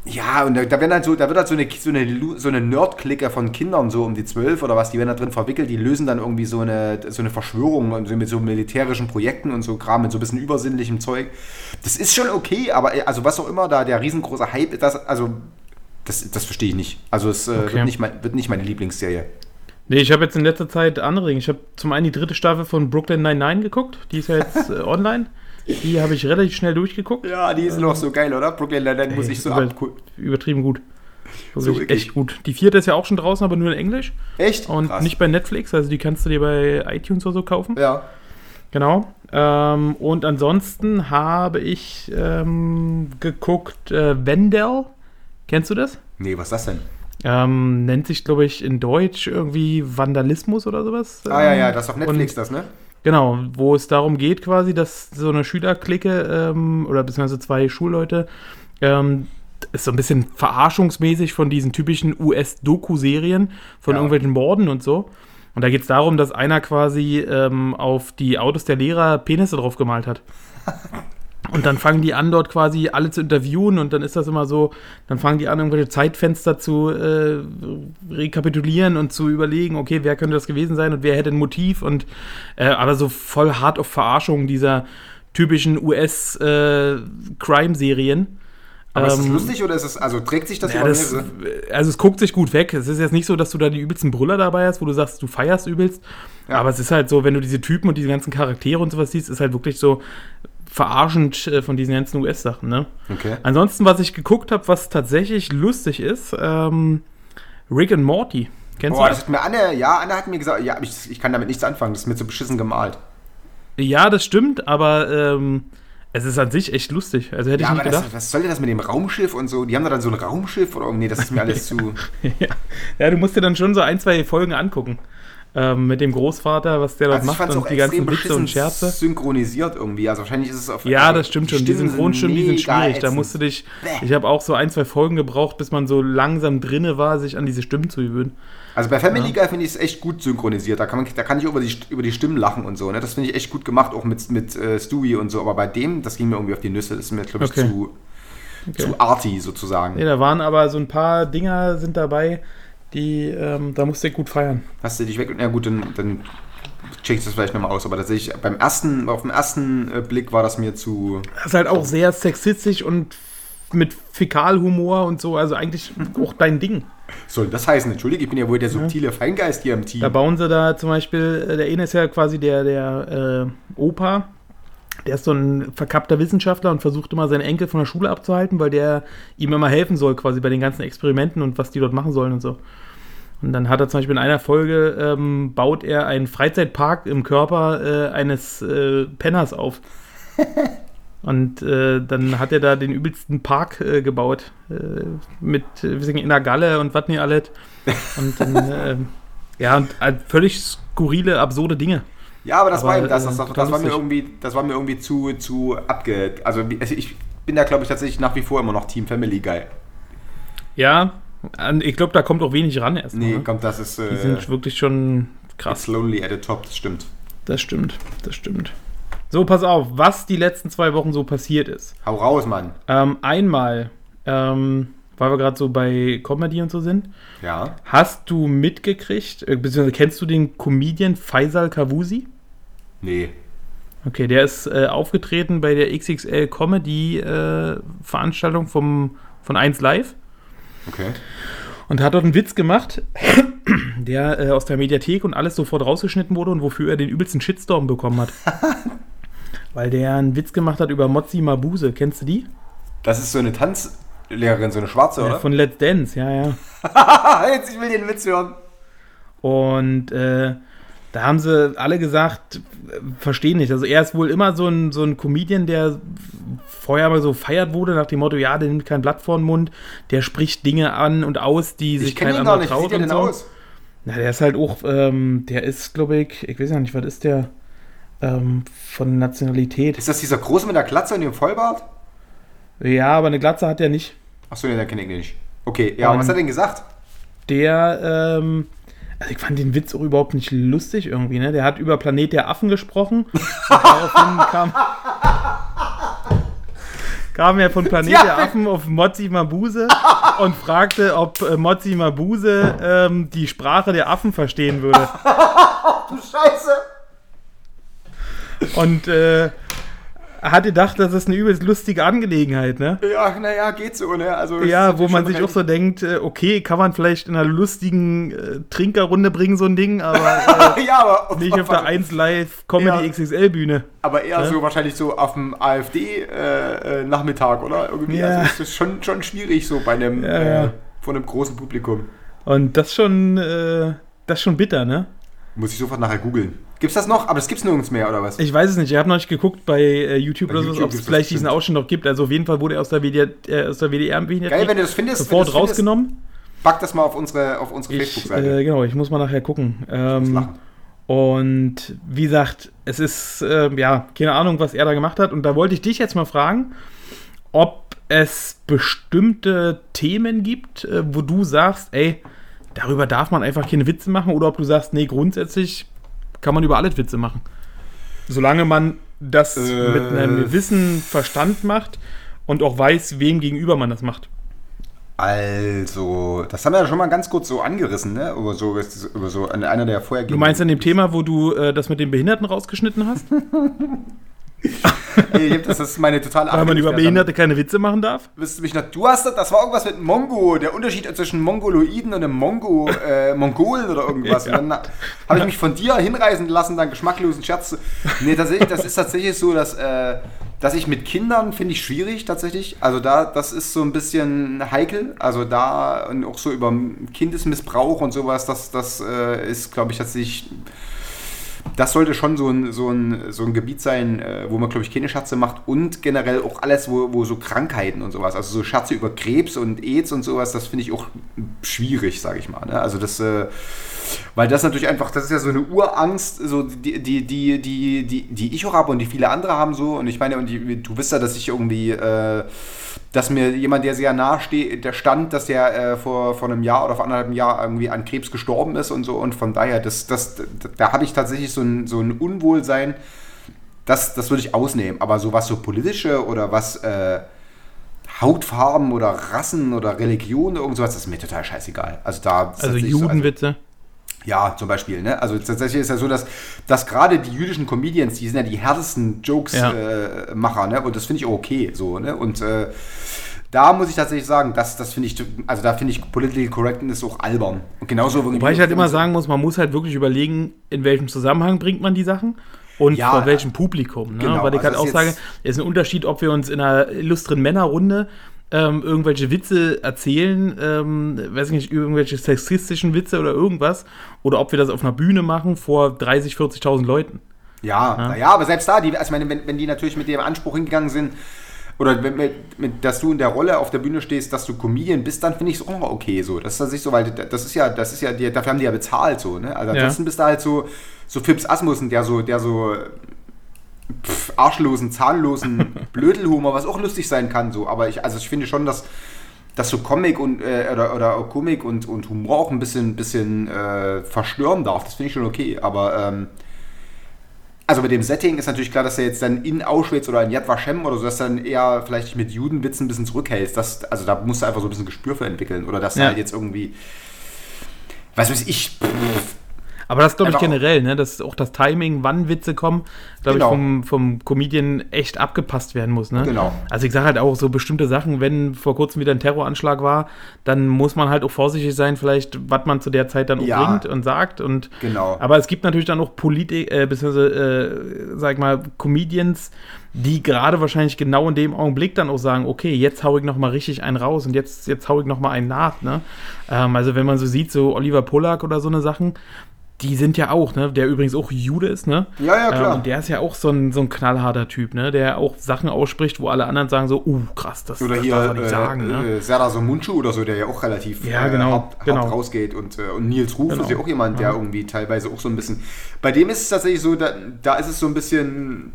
ja, und da, werden halt so, da wird halt so eine, so eine, so eine Nerd-Clique von Kindern, so um die zwölf oder was, die werden da drin verwickelt, die lösen dann irgendwie so eine, so eine Verschwörung mit so militärischen Projekten und so Kram, mit so ein bisschen übersinnlichem Zeug. Das ist schon okay, aber also was auch immer da der riesengroße Hype ist, das, also das, das verstehe ich nicht. Also es äh, Okay. wird, nicht mein, wird nicht meine Lieblingsserie. Nee, ich habe jetzt in letzter Zeit andere Dinge. Ich habe zum einen die dritte Staffel von Brooklyn 99 geguckt. Die ist ja jetzt [LAUGHS] äh, online. Die habe ich relativ schnell durchgeguckt. Ja, die ist noch so geil, oder? Brooklyn Nine-Nine muss ich so über-. Übertrieben gut. So wirklich. echt gut. Die vierte ist ja auch schon draußen, aber nur in Englisch. Echt? Und Krass. nicht bei Netflix. Also die kannst du dir bei iTunes oder so kaufen. Ja. Genau. Ähm, und ansonsten habe ich ähm, geguckt äh, Wendell. Kennst du das? Nee, was ist das denn? Ähm, nennt sich, glaube ich, in Deutsch irgendwie Vandalismus oder sowas. Ah ja, ja, Ähm, das ist auf Netflix, und- das, ne? Genau, wo es darum geht quasi, dass so eine Schülerklicke ähm, oder beziehungsweise zwei Schulleute ähm, ist so ein bisschen verarschungsmäßig von diesen typischen US-Doku-Serien von Ja. irgendwelchen Morden und so. Und da geht es darum, dass einer quasi ähm, auf die Autos der Lehrer Penisse drauf gemalt hat. [LAUGHS] Und dann fangen die an, dort quasi alle zu interviewen und dann ist das immer so, dann fangen die an, irgendwelche Zeitfenster zu äh, rekapitulieren und zu überlegen, okay, wer könnte das gewesen sein und wer hätte ein Motiv und äh, aber so voll hart auf Verarschung dieser typischen US-Crime-Serien. Aber ist das Ähm, lustig oder ist es, also trägt sich das ja, über das, also es guckt sich gut weg. Es ist jetzt nicht so, dass du da die übelsten Brüller dabei hast, wo du sagst, du feierst übelst. Ja. Aber es ist halt so, wenn du diese Typen und diese ganzen Charaktere und sowas siehst, ist halt wirklich so verarschend äh, von diesen ganzen US-Sachen. Ne? Okay. Ansonsten, was ich geguckt habe, was tatsächlich lustig ist, ähm, Rick and Morty. Kennst Boah, du das das? hat mir Anne, ja, Anne hat mir gesagt, ja, ich, ich kann damit nichts anfangen, das ist mir zu beschissen gemalt. Ja, das stimmt, aber ähm, es ist an sich echt lustig. Also hätte Ja, ich nicht das, gedacht. was soll denn das mit dem Raumschiff und so? Die haben da dann so ein Raumschiff oder nee, das ist mir [LAUGHS] alles zu. ja. ja, du musst dir dann schon so ein, zwei Folgen angucken. Ähm, mit dem Großvater, was der dort Also ich macht und die ganzen Witze und Scherze. synchronisiert irgendwie. Also wahrscheinlich ist es auf. Ja, also das stimmt die schon. Die Stimmen Synchronstimmen, die sind schwierig. Da ätzend. musst du dich. Bäh. Ich habe auch so ein, zwei Folgen gebraucht, bis man so langsam drinne war, sich an diese Stimmen zu gewöhnen. Also bei Family Guy finde ich es echt gut synchronisiert. Da kann, man, da kann ich über die, über die Stimmen lachen und so. Ne? Das finde ich echt gut gemacht, auch mit, mit äh, Stewie und so. Aber bei dem, das ging mir irgendwie auf die Nüsse. Das ist mir, glaube ich, Okay. zu, Okay. zu arty sozusagen. Nee, da waren aber so ein paar Dinger sind dabei, die, ähm, da musste ich gut feiern. Hast du dich weg? Na gut, dann, dann check ich das vielleicht nochmal aus. Aber tatsächlich, beim ersten, auf den ersten äh, Blick war das mir zu. Das ist halt auch sehr sexistisch und mit Fäkalhumor und so, also eigentlich auch dein Ding. Soll das heißen? Entschuldige, ich bin ja wohl der subtile Feingeist hier im Team. Da bauen sie da zum Beispiel, äh, der eine ist ja quasi der, der äh, Opa, der ist so ein verkappter Wissenschaftler und versucht immer seinen Enkel von der Schule abzuhalten, weil der ihm immer helfen soll, quasi bei den ganzen Experimenten und was die dort machen sollen und so. Und dann hat er zum Beispiel in einer Folge, ähm, baut er einen Freizeitpark im Körper äh, eines äh, Penners auf. [LAUGHS] Und äh, dann hat er da den übelsten Park äh, gebaut. Äh, mit äh, in der Galle und was nicht alles. Und dann, äh, [LAUGHS] ja, und äh, völlig skurrile, absurde Dinge. Ja, aber das Aber, war eben das. Das, äh, das, das war mir irgendwie, das war mir irgendwie zu, zu abge. Also also ich bin da, glaube ich, tatsächlich nach wie vor immer noch Team Family Guy. Ja, ich glaube, da kommt auch wenig ran erst. Nee, ne? kommt, das ist Die äh, sind wirklich schon it's krass. lonely at the top, das stimmt. Das stimmt, das stimmt. So, pass auf, was die letzten zwei Wochen so passiert ist. Hau raus, Mann. Ähm, einmal, ähm, weil wir gerade so bei Comedy und so sind, Ja. hast du mitgekriegt, äh, beziehungsweise kennst du den Comedian Faisal Kavusi? Nee. Okay, der ist äh, aufgetreten bei der XXL Comedy äh, Veranstaltung vom, von 1 Live Okay. und hat dort einen Witz gemacht, [COUGHS] der äh, aus der Mediathek und alles sofort rausgeschnitten wurde und wofür er den übelsten Shitstorm bekommen hat. [LAUGHS] Weil der einen Witz gemacht hat über Mozzi Mabuse. Kennst du die? Das ist so eine Tanzlehrerin, so eine schwarze, Ja, oder? von Let's Dance, ja, ja. [LAUGHS] Jetzt, ich will den Witz hören. Und äh, da haben sie alle gesagt, verstehen nicht. Also er ist wohl immer so ein, so ein Comedian, der vorher mal so feiert wurde nach dem Motto, ja, der nimmt kein Blatt vor den Mund, der spricht Dinge an und aus, die sich Ich kenne kein ihn gar anderer nicht. Wie sieht traut der und denn so. aus? Na, der ist halt auch, ähm, der ist, glaube ich, ich weiß ja nicht, was ist der ähm, von Nationalität? Ist das dieser Große mit der Glatze und dem Vollbart? Ja, aber eine Glatze hat er nicht. Achso, nee, den kenne ich nicht. Okay, ja, und was hat er denn gesagt? Der, ähm, also ich fand den Witz auch überhaupt nicht lustig irgendwie, ne? Der hat über Planet der Affen gesprochen. [LAUGHS] Daraufhin kam, kam er von Planet Ja. der Affen auf Mozzi Mabuse und fragte, ob äh, Mozzi Mabuse ähm, die Sprache der Affen verstehen würde. [LAUGHS] Du Scheiße! Und äh, hat gedacht, das ist eine übelst lustige Angelegenheit, ne? Ja, naja, geht so, ne? Also, Ja, wo man sich auch so denkt, äh, okay, kann man vielleicht in einer lustigen äh, Trinkerrunde bringen, so ein Ding, aber [LAUGHS] äh, ja, aber nicht auf der 1 Live Comedy Ja. XXL Bühne. Aber eher Ja. so wahrscheinlich so auf dem AfD-Nachmittag, oder? Irgendwie. Ja. Also ist schon, schon schwierig so bei einem, Ja. Äh, von einem großen Publikum. Und das schon, äh, das schon bitter, ne? Muss ich sofort nachher googeln. Gibt's das noch? Aber das gibt's nirgends mehr, oder was? Ich weiß es nicht, ich habe noch nicht geguckt bei äh, YouTube Bei oder so, ob es vielleicht diesen. Ausschnitt noch gibt. Also auf jeden Fall wurde er aus der WDR, äh, aus der WDR Geil, wenn du das findest. sofort rausgenommen. Pack das mal auf unsere, auf unsere Facebook-Seite. äh, genau, ich muss mal nachher gucken. Ähm, und wie gesagt, es ist, ähm, ja, keine Ahnung, was er da gemacht hat. Und da wollte ich dich jetzt mal fragen, ob es bestimmte Themen gibt, äh, wo du sagst, ey, darüber darf man einfach keine Witze machen, oder ob du sagst, nee, grundsätzlich kann man über alles Witze machen. Solange man das Äh. mit einem gewissen Verstand macht und auch weiß, wem gegenüber man das macht. Also, das haben wir ja schon mal ganz kurz so angerissen, ne? Über so, über so einer der vorhergehenden. Du meinst an dem Thema, wo du äh, das mit den Behinderten rausgeschnitten hast? [LAUGHS] [LAUGHS] Das ist meine totale Weil man über Behinderte keine Witze machen darf? Du mich noch, du hast das, das war irgendwas mit Mongo, der Unterschied zwischen Mongoloiden und einem Mongo, äh, Mongolen oder irgendwas. [LAUGHS] Ja. Und dann habe ich mich von dir hinreißen lassen, dann geschmacklosen Scherz. zu- Nee, tatsächlich, das ist tatsächlich so, dass, äh, dass ich mit Kindern finde ich schwierig tatsächlich. Also da, das ist so ein bisschen heikel. Also da und auch so über Kindesmissbrauch und sowas, das, das äh, ist, glaube ich, tatsächlich das sollte schon so ein, so ein, so ein Gebiet sein, äh, wo man, glaube ich, keine Scherze macht und generell auch alles, wo, wo so Krankheiten und sowas, also so Scherze über Krebs und AIDS und sowas, das finde ich auch schwierig, sage ich mal. Ne? Also das, äh, weil das natürlich einfach, das ist ja so eine Urangst, so die, die, die, die, die, die ich auch habe und die viele andere haben so. Und ich meine, und die, du wisst ja, dass ich irgendwie, äh, dass mir jemand, der sehr nahe steht, der stand, dass der äh, vor, vor einem Jahr oder vor anderthalb Jahr irgendwie an Krebs gestorben ist und so. Und von daher, das, das, da habe ich tatsächlich so ein, so ein Unwohlsein, das, das würde ich ausnehmen. Aber so was so politische oder was äh, Hautfarben oder Rassen oder Religion oder irgend sowas, das ist mir total scheißegal. Also da Also tatsächlich so- Judenwitze. Ja, zum Beispiel. Ne? Also tatsächlich ist ja so, dass, dass gerade die jüdischen Comedians, die sind ja die härtesten Jokes-Macher. Ja. Äh, ne? Und das finde ich auch okay. So, ne? Und äh, da muss ich tatsächlich sagen, das, das finde ich, also da finde ich Political Correctness auch albern. Und genauso Wobei ich halt immer sagen muss, man muss halt wirklich überlegen, in welchem Zusammenhang bringt man die Sachen und Ja, vor welchem Publikum. Ne? genau, Weil ich also halt auch sage, es ist ein Unterschied, ob wir uns in einer illustren Männerrunde ähm, irgendwelche Witze erzählen, ähm, weiß ich nicht, irgendwelche sexistischen Witze oder irgendwas, oder ob wir das auf einer Bühne machen vor 30, 40.000 Leuten. Ja, naja, aber selbst da, die, also meine, wenn, wenn die natürlich mit dem Anspruch hingegangen sind, oder wenn, mit, mit, dass du in der Rolle auf der Bühne stehst, dass du Comedian bist, dann finde ich es auch noch okay so. Das ist so, weil das ist ja, das ist ja, die, dafür haben die ja bezahlt so, ne? Also Ja. ansonsten bist du halt so, so Fips Asmussen, der so, der so pff, arschlosen, zahnlosen [LAUGHS] Blödelhumor, was auch lustig sein kann, so. Aber ich, also ich finde schon, dass, dass so Comic und äh, oder, oder Komik und, und Humor auch ein bisschen, bisschen äh, verstören darf. Das finde ich schon okay. Aber ähm, also mit dem Setting ist natürlich klar, dass er jetzt dann in Auschwitz oder in Yad Vashem oder so, dass du dann eher vielleicht mit Judenwitzen ein bisschen zurückhältst. Das, also da musst du einfach so ein bisschen Gespür für entwickeln. Oder dass Ja. halt jetzt irgendwie, was weiß ich, pff, Aber das glaube ich Einfach- generell, ne? dass auch das Timing, wann Witze kommen, glaube Genau. ich, vom, vom Comedian echt abgepasst werden muss. Ne? Genau. Also ich sage halt auch so bestimmte Sachen, wenn vor kurzem wieder ein Terroranschlag war, dann muss man halt auch vorsichtig sein, vielleicht, was man zu der Zeit dann auch Ja. bringt und sagt. Und, Genau. Aber es gibt natürlich dann auch Politik, äh, beziehungsweise, äh, sag ich mal, Comedians, die gerade wahrscheinlich genau in dem Augenblick dann auch sagen, okay, jetzt hau ich noch mal richtig einen raus und jetzt, jetzt hau ich noch mal einen nach. Ne? Ähm, also wenn man so sieht, so Oliver Pollack oder so eine Sachen, die sind ja auch, ne, der übrigens auch Jude ist, ne? Ja, ja, klar. Ähm, und der ist ja auch so ein, so ein knallharter Typ, ne? Der auch Sachen ausspricht, wo alle anderen sagen so, uh, krass, das, Oder das hier darf er nicht äh, sagen, ne? äh, Serdar Somuncu oder so, der ja auch relativ Ja, genau, äh, hart, hart genau. rausgeht. Und, äh, und Nils Ruf Genau. ist ja auch jemand, der irgendwie teilweise auch so ein bisschen. Bei dem ist es tatsächlich so, da, da ist es so ein bisschen.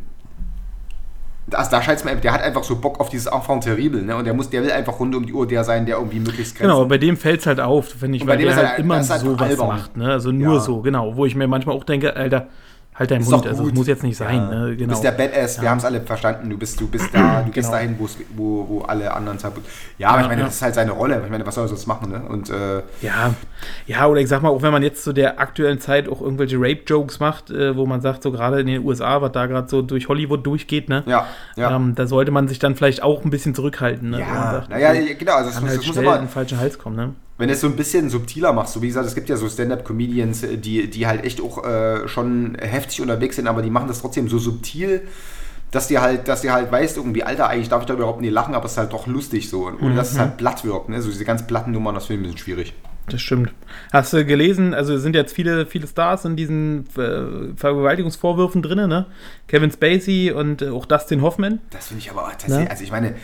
Also da scheint es mir, der hat einfach so Bock auf dieses Enfant terrible, ne? Und der muss, der will einfach rund um die Uhr der sein, der irgendwie möglichst Genau, Grenzen- bei dem fällt es halt auf, finde ich, weil dem der er- halt der immer halt sowas albern. macht, ne? Also nur Ja. so, genau. Wo ich mir manchmal auch denke, Alter, halt deinen Mund, also das gut. muss jetzt nicht sein, Ja. ne? Du Genau. bist der Badass, wir haben es alle verstanden. Du bist, du bist da, du [CLEARS THROAT] gehst Genau. dahin, wo, wo alle anderen tabu. Ja, aber ich meine, das ist halt seine Rolle. Ich meine, was soll er sonst machen, ne? Und äh, Ja, ja, oder ich sag mal, auch wenn man jetzt zu der aktuellen Zeit auch irgendwelche Rape-Jokes macht, äh, wo man sagt, so gerade in den USA, was da gerade so durch Hollywood durchgeht, ne? ja, ja. Ähm, da sollte man sich dann vielleicht auch ein bisschen zurückhalten, ne? Ja, sagt, naja, genau. Also es kann muss, halt es muss aber, in den falschen Hals kommen, ne? Wenn du es so ein bisschen subtiler machst, so wie gesagt, es gibt ja so Stand-Up-Comedians, äh, die, die halt echt auch äh, schon heftig unterwegs sind, aber die machen das trotzdem so subtil, dass dir halt, dass dir halt weißt, irgendwie, Alter, eigentlich darf ich da überhaupt nicht lachen, aber es ist halt doch lustig so. Und ohne dass Mhm. es halt platt wirkt, ne? So diese ganz platten Nummern, das finde ich ein bisschen schwierig. Das stimmt. Hast du gelesen, also sind jetzt viele, viele Stars in diesen äh, Vergewaltigungsvorwürfen drin, ne? Kevin Spacey und äh, auch Dustin Hoffman. Das finde ich aber tatsächlich, Ne? also ich meine,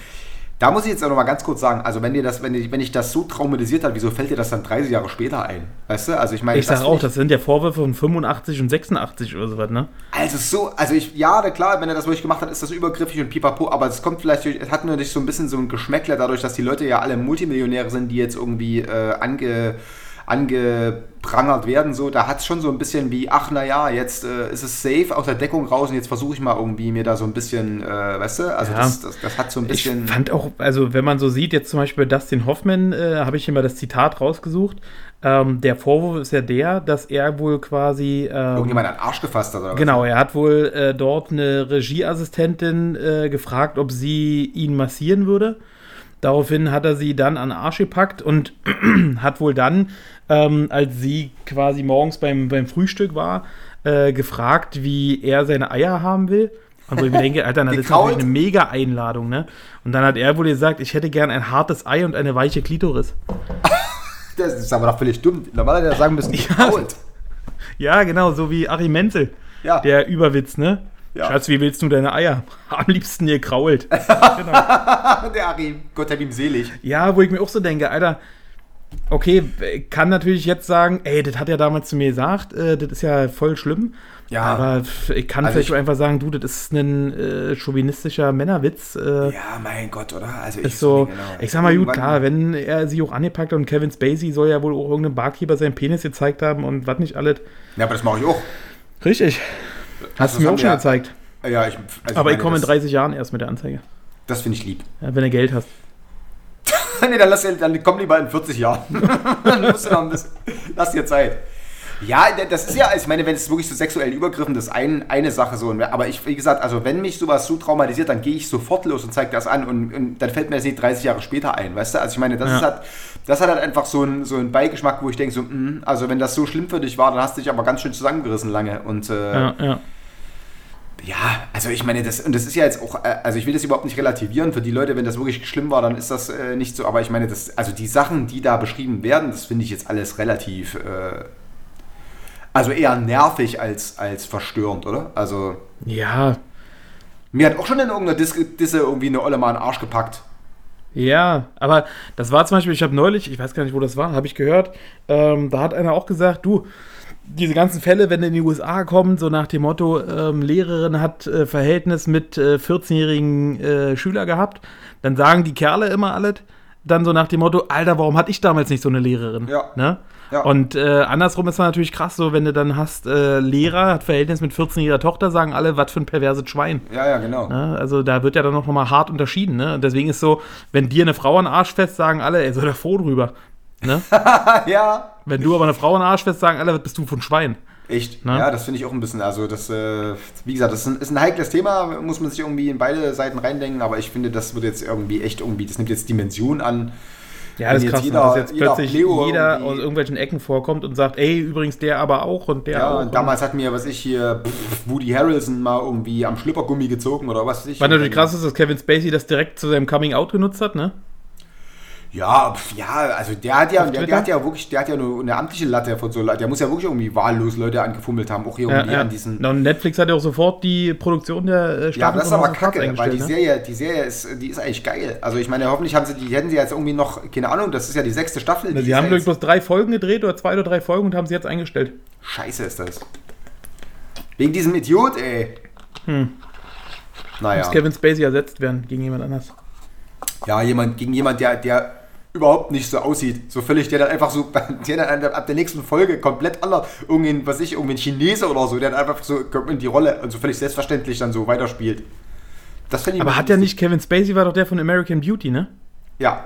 da muss ich jetzt auch noch mal ganz kurz sagen, also wenn dir das, wenn, ich- wenn ich das so traumatisiert hat, wieso fällt dir das dann 30 Jahre später ein? Weißt du? Also ich meine, Ich sag das auch, das sind ja Vorwürfe von 85 und 86 oder sowas, ne? Also so, also ich, ja, klar, wenn er das wirklich gemacht hat, ist das übergriffig und pipapo, aber es kommt vielleicht, durch- es hat natürlich so ein bisschen so ein Geschmäckler dadurch, dass die Leute ja alle Multimillionäre sind, die jetzt irgendwie äh, ange, angeprangert werden, so, da hat es schon so ein bisschen wie, ach naja, jetzt äh, ist es safe aus der Deckung raus und jetzt versuche ich mal irgendwie mir da so ein bisschen, äh, weißt du, also Ja. das, das, das hat so ein Ich bisschen... fand auch, also wenn man so sieht, jetzt zum Beispiel bei Dustin Hoffman, äh, habe ich hier mal das Zitat rausgesucht. Ähm, der Vorwurf ist ja der, dass er wohl quasi. Ähm, irgendjemand an den Arsch gefasst hat oder was? Genau, er hat wohl äh, dort eine Regieassistentin äh, gefragt, ob sie ihn massieren würde. Daraufhin hat er sie dann an den Arsch gepackt und [CLEARS THROAT] hat wohl dann, ähm, als sie quasi morgens beim, beim Frühstück war, äh, gefragt, wie er seine Eier haben will. Und wo ich mir denke, Alter, das ist Gekaut? natürlich eine mega Einladung, ne? Und dann hat er wohl gesagt, ich hätte gern ein hartes Ei und eine weiche Klitoris. [LAUGHS] Das ist aber doch völlig dumm. Normalerweise hätte er sagen müssen, Ja. gekrault. Ja, genau, so wie Achim Menzel. Ja. Der Überwitz, ne? Ja. Schatz, wie willst du deine Eier? [LAUGHS] Am liebsten gekrault. [LAUGHS] Der Arim, Gott hab ihm selig. Ja, wo ich mir auch so denke, Alter, okay, ich kann natürlich jetzt sagen, ey, das hat er damals zu mir gesagt, äh, das ist ja voll schlimm. Ja. Aber ich kann Also vielleicht ich- einfach sagen, du, das ist ein äh, chauvinistischer Männerwitz. Äh, Ja, mein Gott, oder? Also ist so, genau. ich sag mal, gut, klar, wenn er sie auch angepackt hat und Kevin Spacey soll ja wohl auch irgendeinem Barkeeper seinen Penis gezeigt haben und was nicht alles. Ja, aber das mache ich auch. Richtig. Hast das du mir auch schon wir- gezeigt. Ja, ich, also Aber ich meine, komme in das- 30 Jahren erst mit der Anzeige. Das finde ich lieb. Ja, wenn du Geld hast. [LAUGHS] nee, dann, lass, dann komm lieber in 40 Jahren. [LAUGHS] dann musst du noch ein bisschen, lass dir Zeit. Ja, das ist ja, ich meine, wenn es wirklich zu sexuellen Übergriffen, das ist ein, eine Sache so. Aber ich, wie gesagt, also wenn mich sowas so traumatisiert, dann gehe ich sofort los und zeige das an und, und dann fällt mir das nicht 30 Jahre später ein, weißt du? Also ich meine, das, Ja. ist halt, das hat halt einfach so einen so einen Beigeschmack, wo ich denke so, mm, also wenn das so schlimm für dich war, dann hast du dich aber ganz schön zusammengerissen lange und äh, Ja, ja. Ja, also ich meine, das, und das ist ja jetzt auch, äh, also ich will das überhaupt nicht relativieren für die Leute, wenn das wirklich schlimm war, dann ist das äh, nicht so, aber ich meine, das, also die Sachen, die da beschrieben werden, das finde ich jetzt alles relativ, äh, Also eher nervig als, als verstörend, oder? Also, Ja, mir hat auch schon in irgendeiner Dis Disse irgendwie eine Olle mal in den Arsch gepackt. Ja, aber das war zum Beispiel, ich habe neulich, ich weiß gar nicht, wo das war, habe ich gehört, ähm, da hat einer auch gesagt, du, diese ganzen Fälle, wenn in die USA kommen, so nach dem Motto, ähm, Lehrerin hat äh, Verhältnis mit äh, 14-jährigen äh, Schüler gehabt, dann sagen die Kerle immer alles, dann so nach dem Motto, Alter, warum hatte ich damals nicht so eine Lehrerin? Ja. Ne? Ja. Und äh, andersrum ist es natürlich krass, so wenn du dann hast, äh, Lehrer hat Verhältnis mit 14-jähriger Tochter, sagen alle, was für ein perverses Schwein. Ja, ja, genau. Ne? Also da wird ja dann noch mal hart unterschieden. Ne? Und deswegen ist so, wenn dir eine Frau an Arsch fest, sagen alle, ey, sei da froh drüber. Ne? [LAUGHS] ja, wenn du aber eine Frau an den Arsch fest, sagen alle, bist du ein Schwein? echt. Na? Ja, das finde ich auch ein bisschen. Also, das, äh, wie gesagt, das ist ein, ist ein heikles Thema, muss man sich irgendwie in beide Seiten reindenken, aber ich finde, das wird jetzt irgendwie echt irgendwie, das nimmt jetzt Dimension an. Ja, das ist jetzt krass, jeder- dass jetzt jeder plötzlich Pleo jeder irgendwie- aus irgendwelchen Ecken vorkommt und sagt, ey, übrigens der aber auch und der Ja, auch. und damals hat mir, was ich hier, Woody Harrelson mal irgendwie am Schlüppergummi gezogen oder was weiß ich. Was natürlich krass ist, dass Kevin Spacey das direkt zu seinem Coming Out genutzt hat, ne? Ja, pf, ja, also der hat ja, der, der hat ja wirklich, der hat ja nur eine amtliche Latte von so Leuten. Der muss ja wirklich irgendwie wahllos Leute angefummelt haben, auch hier irgendwie an diesen. Na, und Netflix hat ja auch sofort die Produktion der äh, Ja, Staffel das ist aber kacke, weil die ne? Serie, die Serie ist, die ist eigentlich geil. Also ich meine, hoffentlich haben sie die, hätten sie jetzt irgendwie noch, keine Ahnung, das ist ja die sechste Staffel. Na, die Sie haben, ja glaube ich, jetzt- bloß drei Folgen gedreht oder zwei oder drei Folgen und haben sie jetzt eingestellt. Scheiße ist das. Wegen diesem Idiot, ey. Hm. Naja. Muss Kevin Spacey ersetzt werden gegen jemand anders. Ja, jemand gegen jemand, der, der überhaupt nicht so aussieht. So völlig, der dann einfach so, [LAUGHS] der dann ab der nächsten Folge komplett anders, irgendein, was ich, irgendwie ein Chinese oder so, der dann einfach so in die Rolle und so völlig selbstverständlich dann so weiterspielt. Das ich Aber hat der bisschen nicht, Kevin Spacey war doch der von American Beauty, ne? Ja,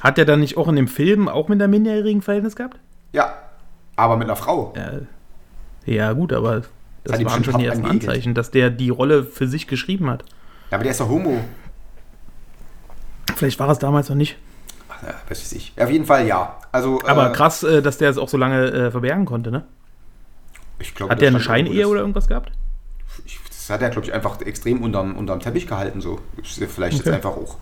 Hat der dann nicht auch in dem Film auch mit einer minderjährigen Verhältnis gehabt? ja. Aber mit einer Frau. Ja, ja gut, aber das ihm waren schon die ersten angeekelt. Anzeichen, dass der die Rolle für sich geschrieben hat. Ja, aber der ist doch Homo. Vielleicht war es damals noch nicht. Ja, was weiß ich. Auf jeden Fall ja. Also, Aber äh, krass, äh, dass der es auch so lange äh, verbergen konnte, ne? Ich glaub, Hat der eine Scheinehe oder irgendwas gehabt? Ich, das hat er, glaube ich, einfach extrem unterm, unterm Teppich gehalten. So. Vielleicht Okay. jetzt einfach auch.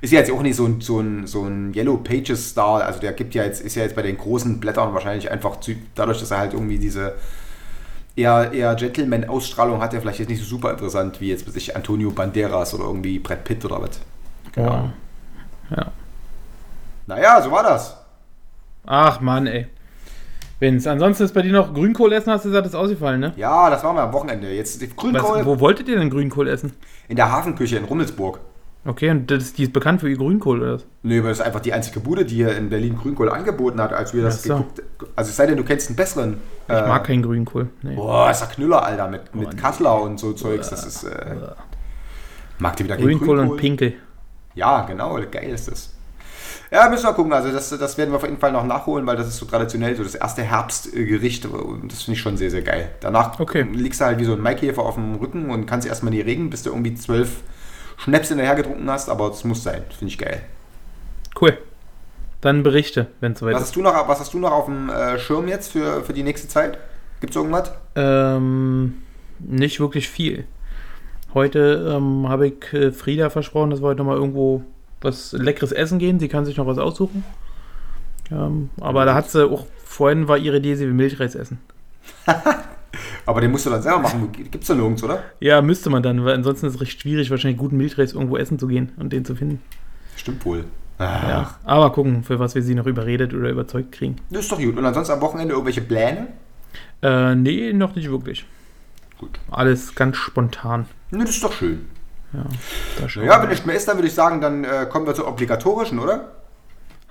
Ist ja jetzt auch nicht so ein, so ein, so ein Yellow Pages Star. Also der gibt ja jetzt, ist ja jetzt bei den großen Blättern wahrscheinlich einfach dadurch, dass er halt irgendwie diese eher, eher Gentleman-Ausstrahlung hat, er vielleicht jetzt nicht so super interessant wie jetzt weiß ich Antonio Banderas oder irgendwie Brad Pitt oder was. Ja. ja. Naja, so war das. Ach Mann, ey. Vince, ansonsten ist bei dir noch Grünkohl essen, hast du gesagt, ist ausgefallen, ne? Ja, das waren wir am Wochenende. Jetzt die Was, Grünkohl wo wolltet ihr denn Grünkohl essen? in der Hafenküche in Rummelsburg. Okay, und das, die ist bekannt für ihr Grünkohl, oder was? Nö, aber das ist einfach die einzige Bude, die hier in Berlin Grünkohl angeboten hat, als wir das Ach so. geguckt Also es sei denn, du kennst einen besseren. Ich mag keinen Grünkohl. Nee. Boah, ist der Knüller, Alter, mit, mit Oh, nee. Kassler und so Zeugs. Das ist. Äh, mag dir wieder kein Grünkohl und Pinkel. Ja, genau, geil ist das. Ja, müssen wir gucken. Also, das, das werden wir auf jeden Fall noch nachholen, weil das ist so traditionell so das erste Herbstgericht. Und das finde ich schon sehr, sehr geil. Danach Okay. liegst du halt wie so ein Maikäfer auf dem Rücken und kannst erstmal nie regen, bis du irgendwie zwölf Schnäpse hinterher getrunken hast. Aber das muss sein. Finde ich geil. Cool. Dann berichte, wenn es soweit Was ist. hast, du noch, was hast du noch auf dem äh, Schirm jetzt für, für die nächste Zeit? Gibt es irgendwas? Ähm, nicht wirklich viel. Heute ähm, habe ich äh, Frieda versprochen, dass wir heute nochmal irgendwo was Leckeres essen gehen. Sie kann sich noch was aussuchen. Ähm, aber da hat sie auch, vorhin war ihre Idee, sie will Milchreis essen. [LAUGHS] Aber den musst du dann selber machen. Gibt es da nirgends, oder? Ja, müsste man dann, weil ansonsten ist es recht schwierig, wahrscheinlich guten Milchreis irgendwo essen zu gehen und den zu finden. Stimmt wohl. Ja. Aber gucken, für was wir sie noch überredet oder überzeugt kriegen. Das ist doch gut. Und ansonsten am Wochenende irgendwelche Pläne? Äh, nee, noch nicht wirklich. Gut. Alles ganz spontan. Ne, das ist doch schön. Ja, wir wenn nichts mehr ist, dann würde ich sagen, dann äh, kommen wir zur obligatorischen, oder?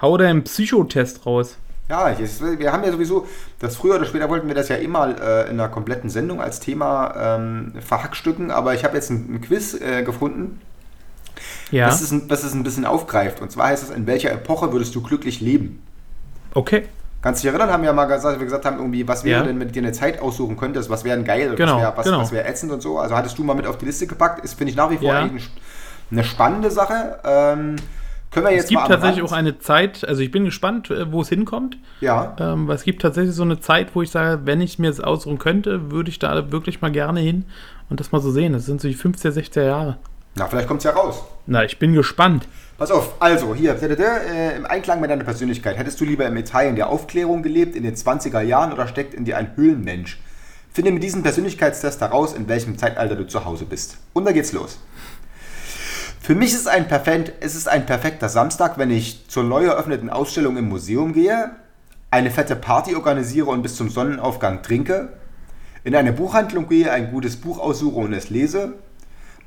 Hau deinen Psychotest raus. Ja, jetzt, wir haben ja sowieso, das früher oder später wollten wir das ja immer äh, in einer kompletten Sendung als Thema ähm, verhackstücken, aber ich habe jetzt ein, ein Quiz äh, gefunden, Ja. das, ist ein, das ist ein bisschen aufgreift. Und zwar heißt es, in welcher Epoche würdest du glücklich leben? Okay. Kannst du dich erinnern, haben wir ja mal gesagt, wir gesagt haben, irgendwie, was wäre Ja. denn, wenn du dir eine Zeit aussuchen könntest, was wäre denn geil, Genau, was wäre was, genau. was wär ätzend und so. Also hattest du mal mit auf die Liste gepackt, ist, finde ich nach wie vor Ja. eine spannende Sache. Ähm, können wir jetzt Es gibt mal tatsächlich Rand- auch eine Zeit, also ich bin gespannt, äh, wo es hinkommt. Ja, Ähm, es gibt tatsächlich so eine Zeit, wo ich sage, wenn ich mir das aussuchen könnte, würde ich da wirklich mal gerne hin und das mal so sehen. Das sind so die 50er, 60er Jahre. na, vielleicht kommt es ja raus. Na, ich bin gespannt. Pass auf, also hier, äh, im Einklang mit deiner Persönlichkeit. Hättest du lieber im Italien der Aufklärung gelebt, in den 20er Jahren oder steckt in dir ein Höhlenmensch? Finde mit diesem Persönlichkeitstest heraus, in welchem Zeitalter du zu Hause bist. Und da geht's los. Für mich ist ein perfekt, es ist ein perfekter Samstag, wenn ich zur neu eröffneten Ausstellung im Museum gehe, eine fette Party organisiere und bis zum Sonnenaufgang trinke, in eine Buchhandlung gehe, ein gutes Buch aussuche und es lese,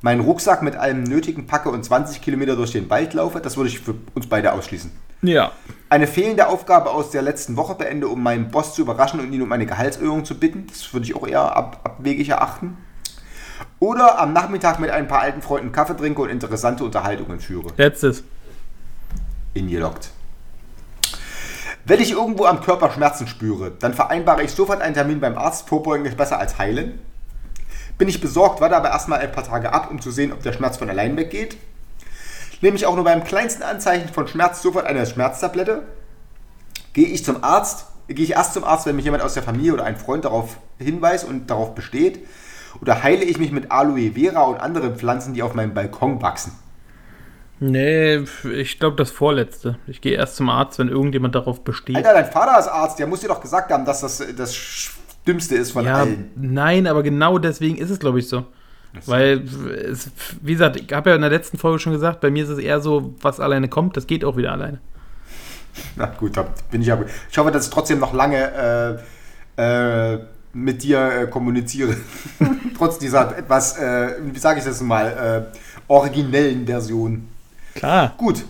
meinen Rucksack mit allem Nötigen packe und 20 Kilometer durch den Wald laufe, das würde ich für uns beide ausschließen. Ja. Eine fehlende Aufgabe aus der letzten Woche beende, um meinen Boss zu überraschen und ihn um eine Gehaltserhöhung zu bitten, das würde ich auch eher ab, abwegig erachten. Oder am Nachmittag mit ein paar alten Freunden Kaffee trinke und interessante Unterhaltungen führe. Letztes. Ingeloggt. Wenn ich irgendwo am Körper Schmerzen spüre, dann vereinbare ich sofort einen Termin beim Arzt. Vorbeugen ist besser als heilen. Bin ich besorgt, warte aber erstmal ein paar Tage ab, um zu sehen, ob der Schmerz von allein weggeht. Nehme ich auch nur beim kleinsten Anzeichen von Schmerz sofort eine Schmerztablette. Gehe ich zum Arzt, gehe ich erst zum Arzt, wenn mich jemand aus der Familie oder ein Freund darauf hinweist und darauf besteht. Oder heile ich mich mit Aloe Vera und anderen Pflanzen, die auf meinem Balkon wachsen. Nee, ich glaube das vorletzte. Ich gehe erst zum Arzt, wenn irgendjemand darauf besteht. Alter, dein Vater ist Arzt, der muss dir doch gesagt haben, dass das das Dümmste ist von ja, allen. nein, aber genau deswegen ist es, glaube ich, so. Weil, es, wie gesagt, ich habe ja in der letzten Folge schon gesagt, bei mir ist es eher so, was alleine kommt, das geht auch wieder alleine. [LAUGHS] Na gut, bin ich ja. Ich hoffe, dass ich trotzdem noch lange äh, äh, mit dir äh, kommuniziere. [LAUGHS] Trotz dieser etwas, äh, wie sage ich das mal, äh, originellen Version. Klar. Gut.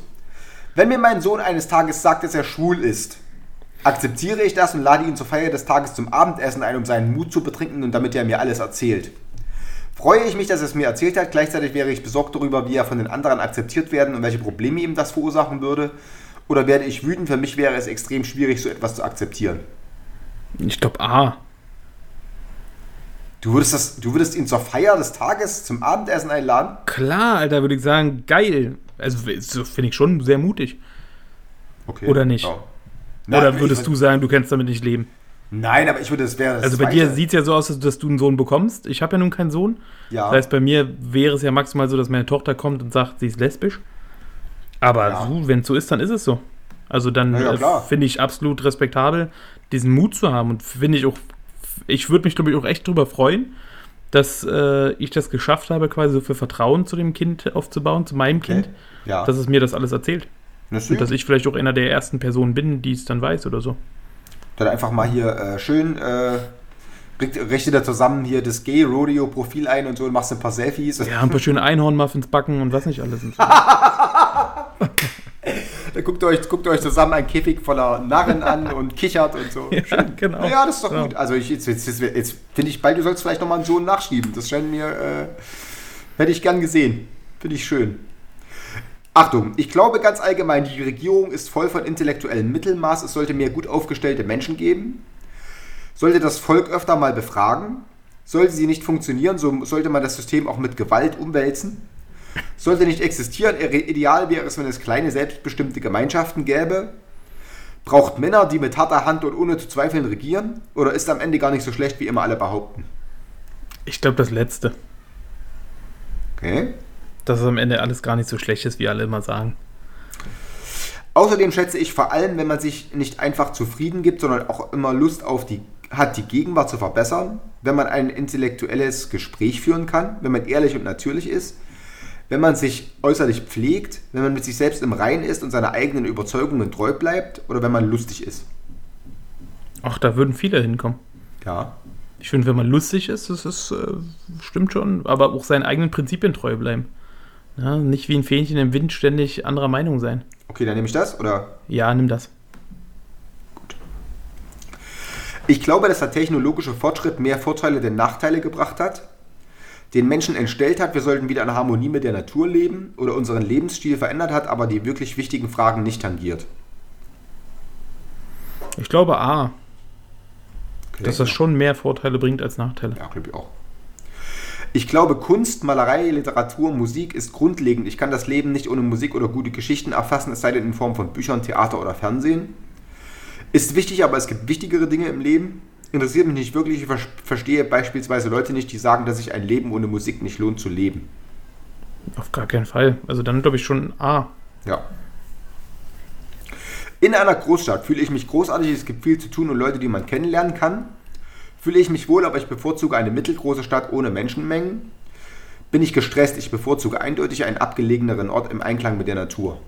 Wenn mir mein Sohn eines Tages sagt, dass er schwul ist, akzeptiere ich das und lade ihn zur Feier des Tages zum Abendessen ein, um seinen Mut zu betrinken und damit er mir alles erzählt. Freue ich mich, dass er es mir erzählt hat, gleichzeitig wäre ich besorgt darüber, wie er von den anderen akzeptiert werden und welche Probleme ihm das verursachen würde. Oder werde ich wütend? Für mich wäre es extrem schwierig, so etwas zu akzeptieren. Ich glaube A. Du würdest, das, du würdest ihn zur Feier des Tages zum Abendessen einladen? Klar, Alter, würde ich sagen, geil. Also so finde ich schon sehr mutig. Okay. Oder nicht? Ja. Oder Nein, würdest ich- du sagen, du kannst damit nicht leben? Nein, aber ich würde, das wäre das Also bei Zweite. dir sieht es ja so aus, dass- dass du einen Sohn bekommst. Ich habe ja nun keinen Sohn. Ja. Das heißt, bei mir wäre es ja maximal so, dass meine Tochter kommt und sagt, sie ist lesbisch. Aber Ja. so, wenn es so ist, dann ist es so. Also dann ja, äh, finde ich absolut respektabel, diesen Mut zu haben. Und finde ich auch, ich würde mich, glaube ich, auch echt drüber freuen, dass äh, ich das geschafft habe, quasi so viel Vertrauen zu dem Kind aufzubauen, zu meinem Kind, Ja. dass es mir das alles erzählt. Das Und dass ich vielleicht auch einer der ersten Personen bin, die es dann weiß oder so. Dann einfach mal hier äh, schön, äh, richt- richte da zusammen hier das Gay-Rodeo-Profil ein und so und machst ein paar Selfies. Ja, ein paar schöne [LAUGHS] Einhornmuffins backen und was nicht alles. Und so. [LAUGHS] Dann guckt ihr, euch, guckt euch zusammen ein Käfig voller Narren an und kichert und so. [LAUGHS] ja, genau. Ja, das ist doch Ja. gut. Also ich, jetzt, jetzt, jetzt, jetzt finde ich bald, du sollst vielleicht nochmal einen Sohn nachschieben. Das scheint mir, äh, hätte ich gern gesehen. Finde ich schön. Achtung, ich glaube ganz allgemein, die Regierung ist voll von intellektuellem Mittelmaß. Es sollte mehr gut aufgestellte Menschen geben. Sollte das Volk öfter mal befragen. Sollte sie nicht funktionieren, so sollte man das System auch mit Gewalt umwälzen. Sollte nicht existieren, ideal wäre es, wenn es kleine selbstbestimmte Gemeinschaften gäbe. Braucht Männer, die mit harter Hand und ohne zu zweifeln regieren? Oder ist am Ende gar nicht so schlecht, wie immer alle behaupten? Ich glaube, das Letzte. Okay. Dass es am Ende alles gar nicht so schlecht ist, wie alle immer sagen. Außerdem schätze ich vor allem, wenn man sich nicht einfach zufrieden gibt, sondern auch immer Lust auf die hat, die Gegenwart zu verbessern, wenn man ein intellektuelles Gespräch führen kann, wenn man ehrlich und natürlich ist, wenn man sich äußerlich pflegt, wenn man mit sich selbst im Reinen ist und seiner eigenen Überzeugungen treu bleibt oder wenn man lustig ist. Ach, da würden viele hinkommen. Ja. Ich finde, wenn man lustig ist, das ist, äh, stimmt schon, aber auch seinen eigenen Prinzipien treu bleiben. Ja, nicht wie ein Fähnchen im Wind ständig anderer Meinung sein. Okay, dann nehme ich das, oder? Ja, nimm das. Ich glaube, dass der technologische Fortschritt mehr Vorteile denn Nachteile gebracht hat, den Menschen entstellt hat, wir sollten wieder in Harmonie mit der Natur leben oder unseren Lebensstil verändert hat, aber die wirklich wichtigen Fragen nicht tangiert. Ich glaube A, Okay. dass das schon mehr Vorteile bringt als Nachteile. Ja, glaube ich auch. Ich glaube, Kunst, Malerei, Literatur, Musik ist grundlegend. Ich kann das Leben nicht ohne Musik oder gute Geschichten erfassen, es sei denn in Form von Büchern, Theater oder Fernsehen. Ist wichtig, aber es gibt wichtigere Dinge im Leben. Interessiert mich nicht wirklich. Ich ver- verstehe beispielsweise Leute nicht, die sagen, dass sich ein Leben ohne Musik nicht lohnt zu leben. Auf gar keinen Fall. Also dann glaube ich schon A. Ja. In einer Großstadt fühle ich mich großartig, es gibt viel zu tun und Leute, die man kennenlernen kann. Fühle ich mich wohl, aber ich bevorzuge eine mittelgroße Stadt ohne Menschenmengen. Bin ich gestresst, ich bevorzuge eindeutig einen abgelegeneren Ort im Einklang mit der Natur.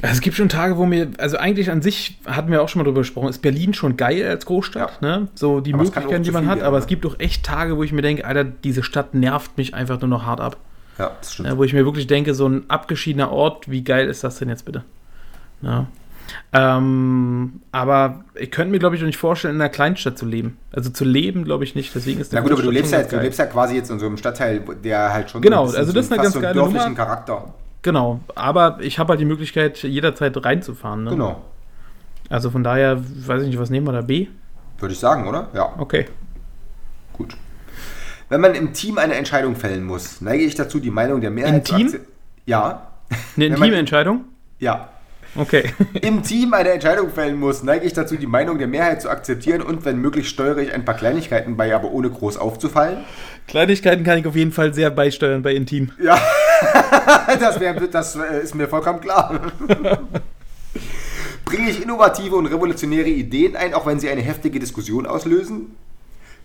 Es gibt schon Tage, wo mir, also eigentlich an sich hatten wir auch schon mal drüber gesprochen, ist Berlin schon geil als Großstadt, ne? So die Aber Möglichkeiten, die man hat, aber ne? es gibt auch echt Tage, wo ich mir denke, Alter, diese Stadt nervt mich einfach nur noch hart ab. Ja, das stimmt. Ja, wo ich mir wirklich denke, so ein abgeschiedener Ort, wie geil ist das denn jetzt bitte? Ja. Ähm, aber ich könnte mir, glaube ich, auch nicht vorstellen, in einer Kleinstadt zu leben. Also zu leben, glaube ich nicht. Deswegen ist Na gut, aber du lebst, ja, du lebst ja quasi jetzt in so einem Stadtteil, der halt schon Genau, so ein bisschen also das ist eine ganz so geile dörflichen Nummer. Charakter. Genau, aber ich habe halt die Möglichkeit, jederzeit reinzufahren. Ne? Genau, Also von daher, weiß ich nicht, was nehmen wir da? B? würde ich sagen, oder? Ja, Okay. gut. Wenn man im Team eine Entscheidung fällen muss, neige ich dazu, die Meinung der Mehrheit Team? zu akze- Ja, Eine [LAUGHS] Wenn man- intime Entscheidung? ja. Okay. [LAUGHS] Im Team eine Entscheidung fällen muss, neige ich dazu, die Meinung der Mehrheit zu akzeptieren und wenn möglich steuere ich ein paar Kleinigkeiten bei, aber ohne groß aufzufallen. Kleinigkeiten kann ich auf jeden Fall sehr beisteuern bei Intim. [LAUGHS] Das, wär, das äh, ist mir vollkommen klar. [LAUGHS] Bringe ich innovative und revolutionäre Ideen ein, auch wenn sie eine heftige Diskussion auslösen?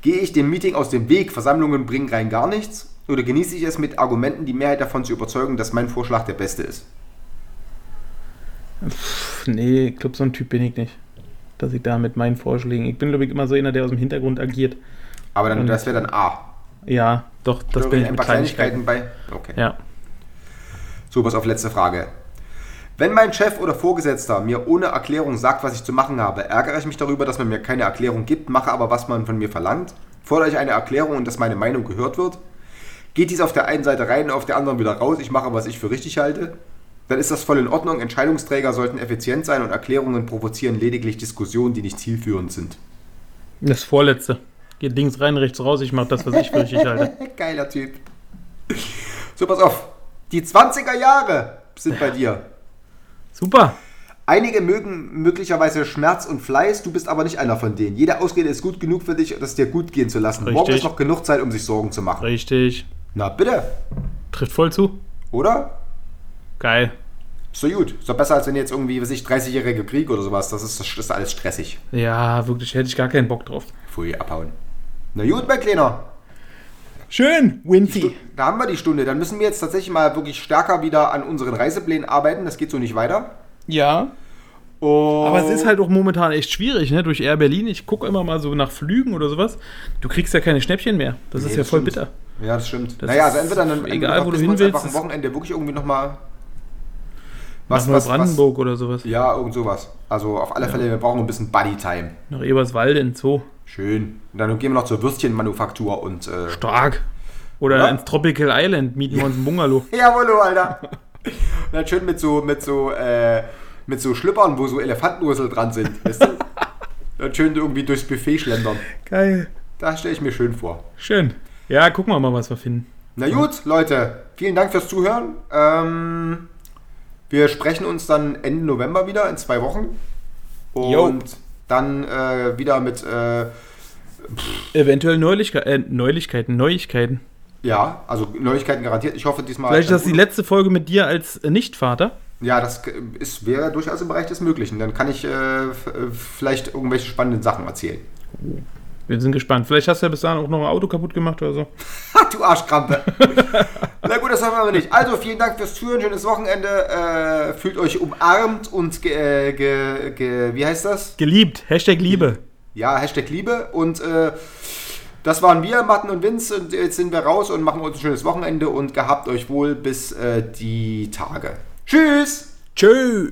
Gehe ich dem Meeting aus dem Weg, Versammlungen bringen rein gar nichts? Oder genieße ich es mit Argumenten, die Mehrheit davon zu überzeugen, dass mein Vorschlag der beste ist? Pff, nee, ich glaube, so ein Typ bin ich nicht. Dass ich da mit meinen Vorschlägen. Ich bin, glaube ich, immer so einer, der aus dem Hintergrund agiert. Aber dann, Und- das wäre dann A. Ja, doch, das bin ich ich ein mit paar Kleinigkeiten. Kleinigkeiten bei? Okay. Ja. So, pass auf, letzte Frage. Wenn mein Chef oder Vorgesetzter mir ohne Erklärung sagt, was ich zu machen habe, ärgere ich mich darüber, dass man mir keine Erklärung gibt, mache aber, was man von mir verlangt? Fordere ich eine Erklärung und dass meine Meinung gehört wird? Geht dies auf der einen Seite rein und auf der anderen wieder raus? Ich mache, was ich für richtig halte? Dann ist das voll in Ordnung. Entscheidungsträger sollten effizient sein und Erklärungen provozieren lediglich Diskussionen, die nicht zielführend sind. Das vorletzte. Geht links rein, rechts raus, ich mache das, was ich für richtig halte. [LAUGHS] Geiler Typ. So, pass auf. Die 20er Jahre sind bei dir. Super. Einige mögen möglicherweise Schmerz und Fleiß, du bist aber nicht einer von denen. Jede Ausrede ist gut genug für dich, das dir gut gehen zu lassen. Morgen Richtig. ist noch genug Zeit, um sich Sorgen zu machen. Richtig. Na bitte, Trifft voll zu. oder? Geil. Ist doch gut. Ist doch besser, als wenn jetzt irgendwie, weiß ich, 30-jähriger Krieg oder sowas. Das ist, das ist alles stressig. Ja, wirklich, hätte ich gar keinen Bock drauf. Pfui, abhauen. Na gut, mein Kleiner. Schön, Wincy. Da haben wir die Stunde. Dann müssen wir jetzt tatsächlich mal wirklich stärker wieder an unseren Reiseplänen arbeiten. Das geht so nicht weiter. Ja. Oh. Aber es ist halt auch momentan echt schwierig, ne? Durch Air Berlin. Ich gucke immer mal so nach Flügen oder sowas. Du kriegst ja keine Schnäppchen mehr. Das ist Nee, ja das voll stimmt. bitter. Ja, das stimmt. Das naja, ist also entweder dann egal, wo du hin willst, einfach am das- Wochenende wirklich irgendwie nochmal. Nach Neubrandenburg oder sowas. Ja, irgend sowas. Also auf alle Fälle, wir brauchen ein bisschen Buddy-Time. Nach Eberswalde in Zoo. Schön. Und dann gehen wir noch zur Würstchenmanufaktur und. Äh, Stark. Oder Ja. ins Tropical Island mieten wir uns ein Bungalow. [LAUGHS] Jawollo, Alter. [LAUGHS] und dann schön mit so, mit so, äh, mit so Schlüppern, wo so Elefantenrüssel dran sind. Weißt du? [LAUGHS] dann schön irgendwie durchs Buffet schlendern. Geil. Das stelle ich mir schön vor. Schön. Ja, gucken wir mal, was wir finden. Na gut, Leute, vielen Dank fürs Zuhören. Ähm, wir sprechen uns dann Ende November wieder, in zwei Wochen. Und Jo. dann äh, wieder mit, äh, Eventuell Neulichke äh, Neulichkeiten, Neuigkeiten. ja, also Neuigkeiten garantiert. Ich hoffe diesmal. Vielleicht ist das die letzte Folge mit dir als äh, Nichtvater. Ja, das ist, wäre durchaus im Bereich des Möglichen. Dann kann ich äh, äh, vielleicht irgendwelche spannenden Sachen erzählen. Wir sind gespannt. Vielleicht hast du ja bis dahin auch noch ein Auto kaputt gemacht oder so. Ha, [LAUGHS] du Arschkrampe. [LAUGHS] Na gut, das hoffen wir aber nicht. Also, vielen Dank fürs Zuhören. Schönes Wochenende. Äh, fühlt euch umarmt und ge, äh, ge, ge, wie heißt das? Geliebt. Hashtag Liebe. Ja, Hashtag Liebe. Und äh, das waren wir, Martin und Vince. Und jetzt sind wir raus und machen uns ein schönes Wochenende und gehabt euch wohl bis äh, die Tage. Tschüss! Tschö.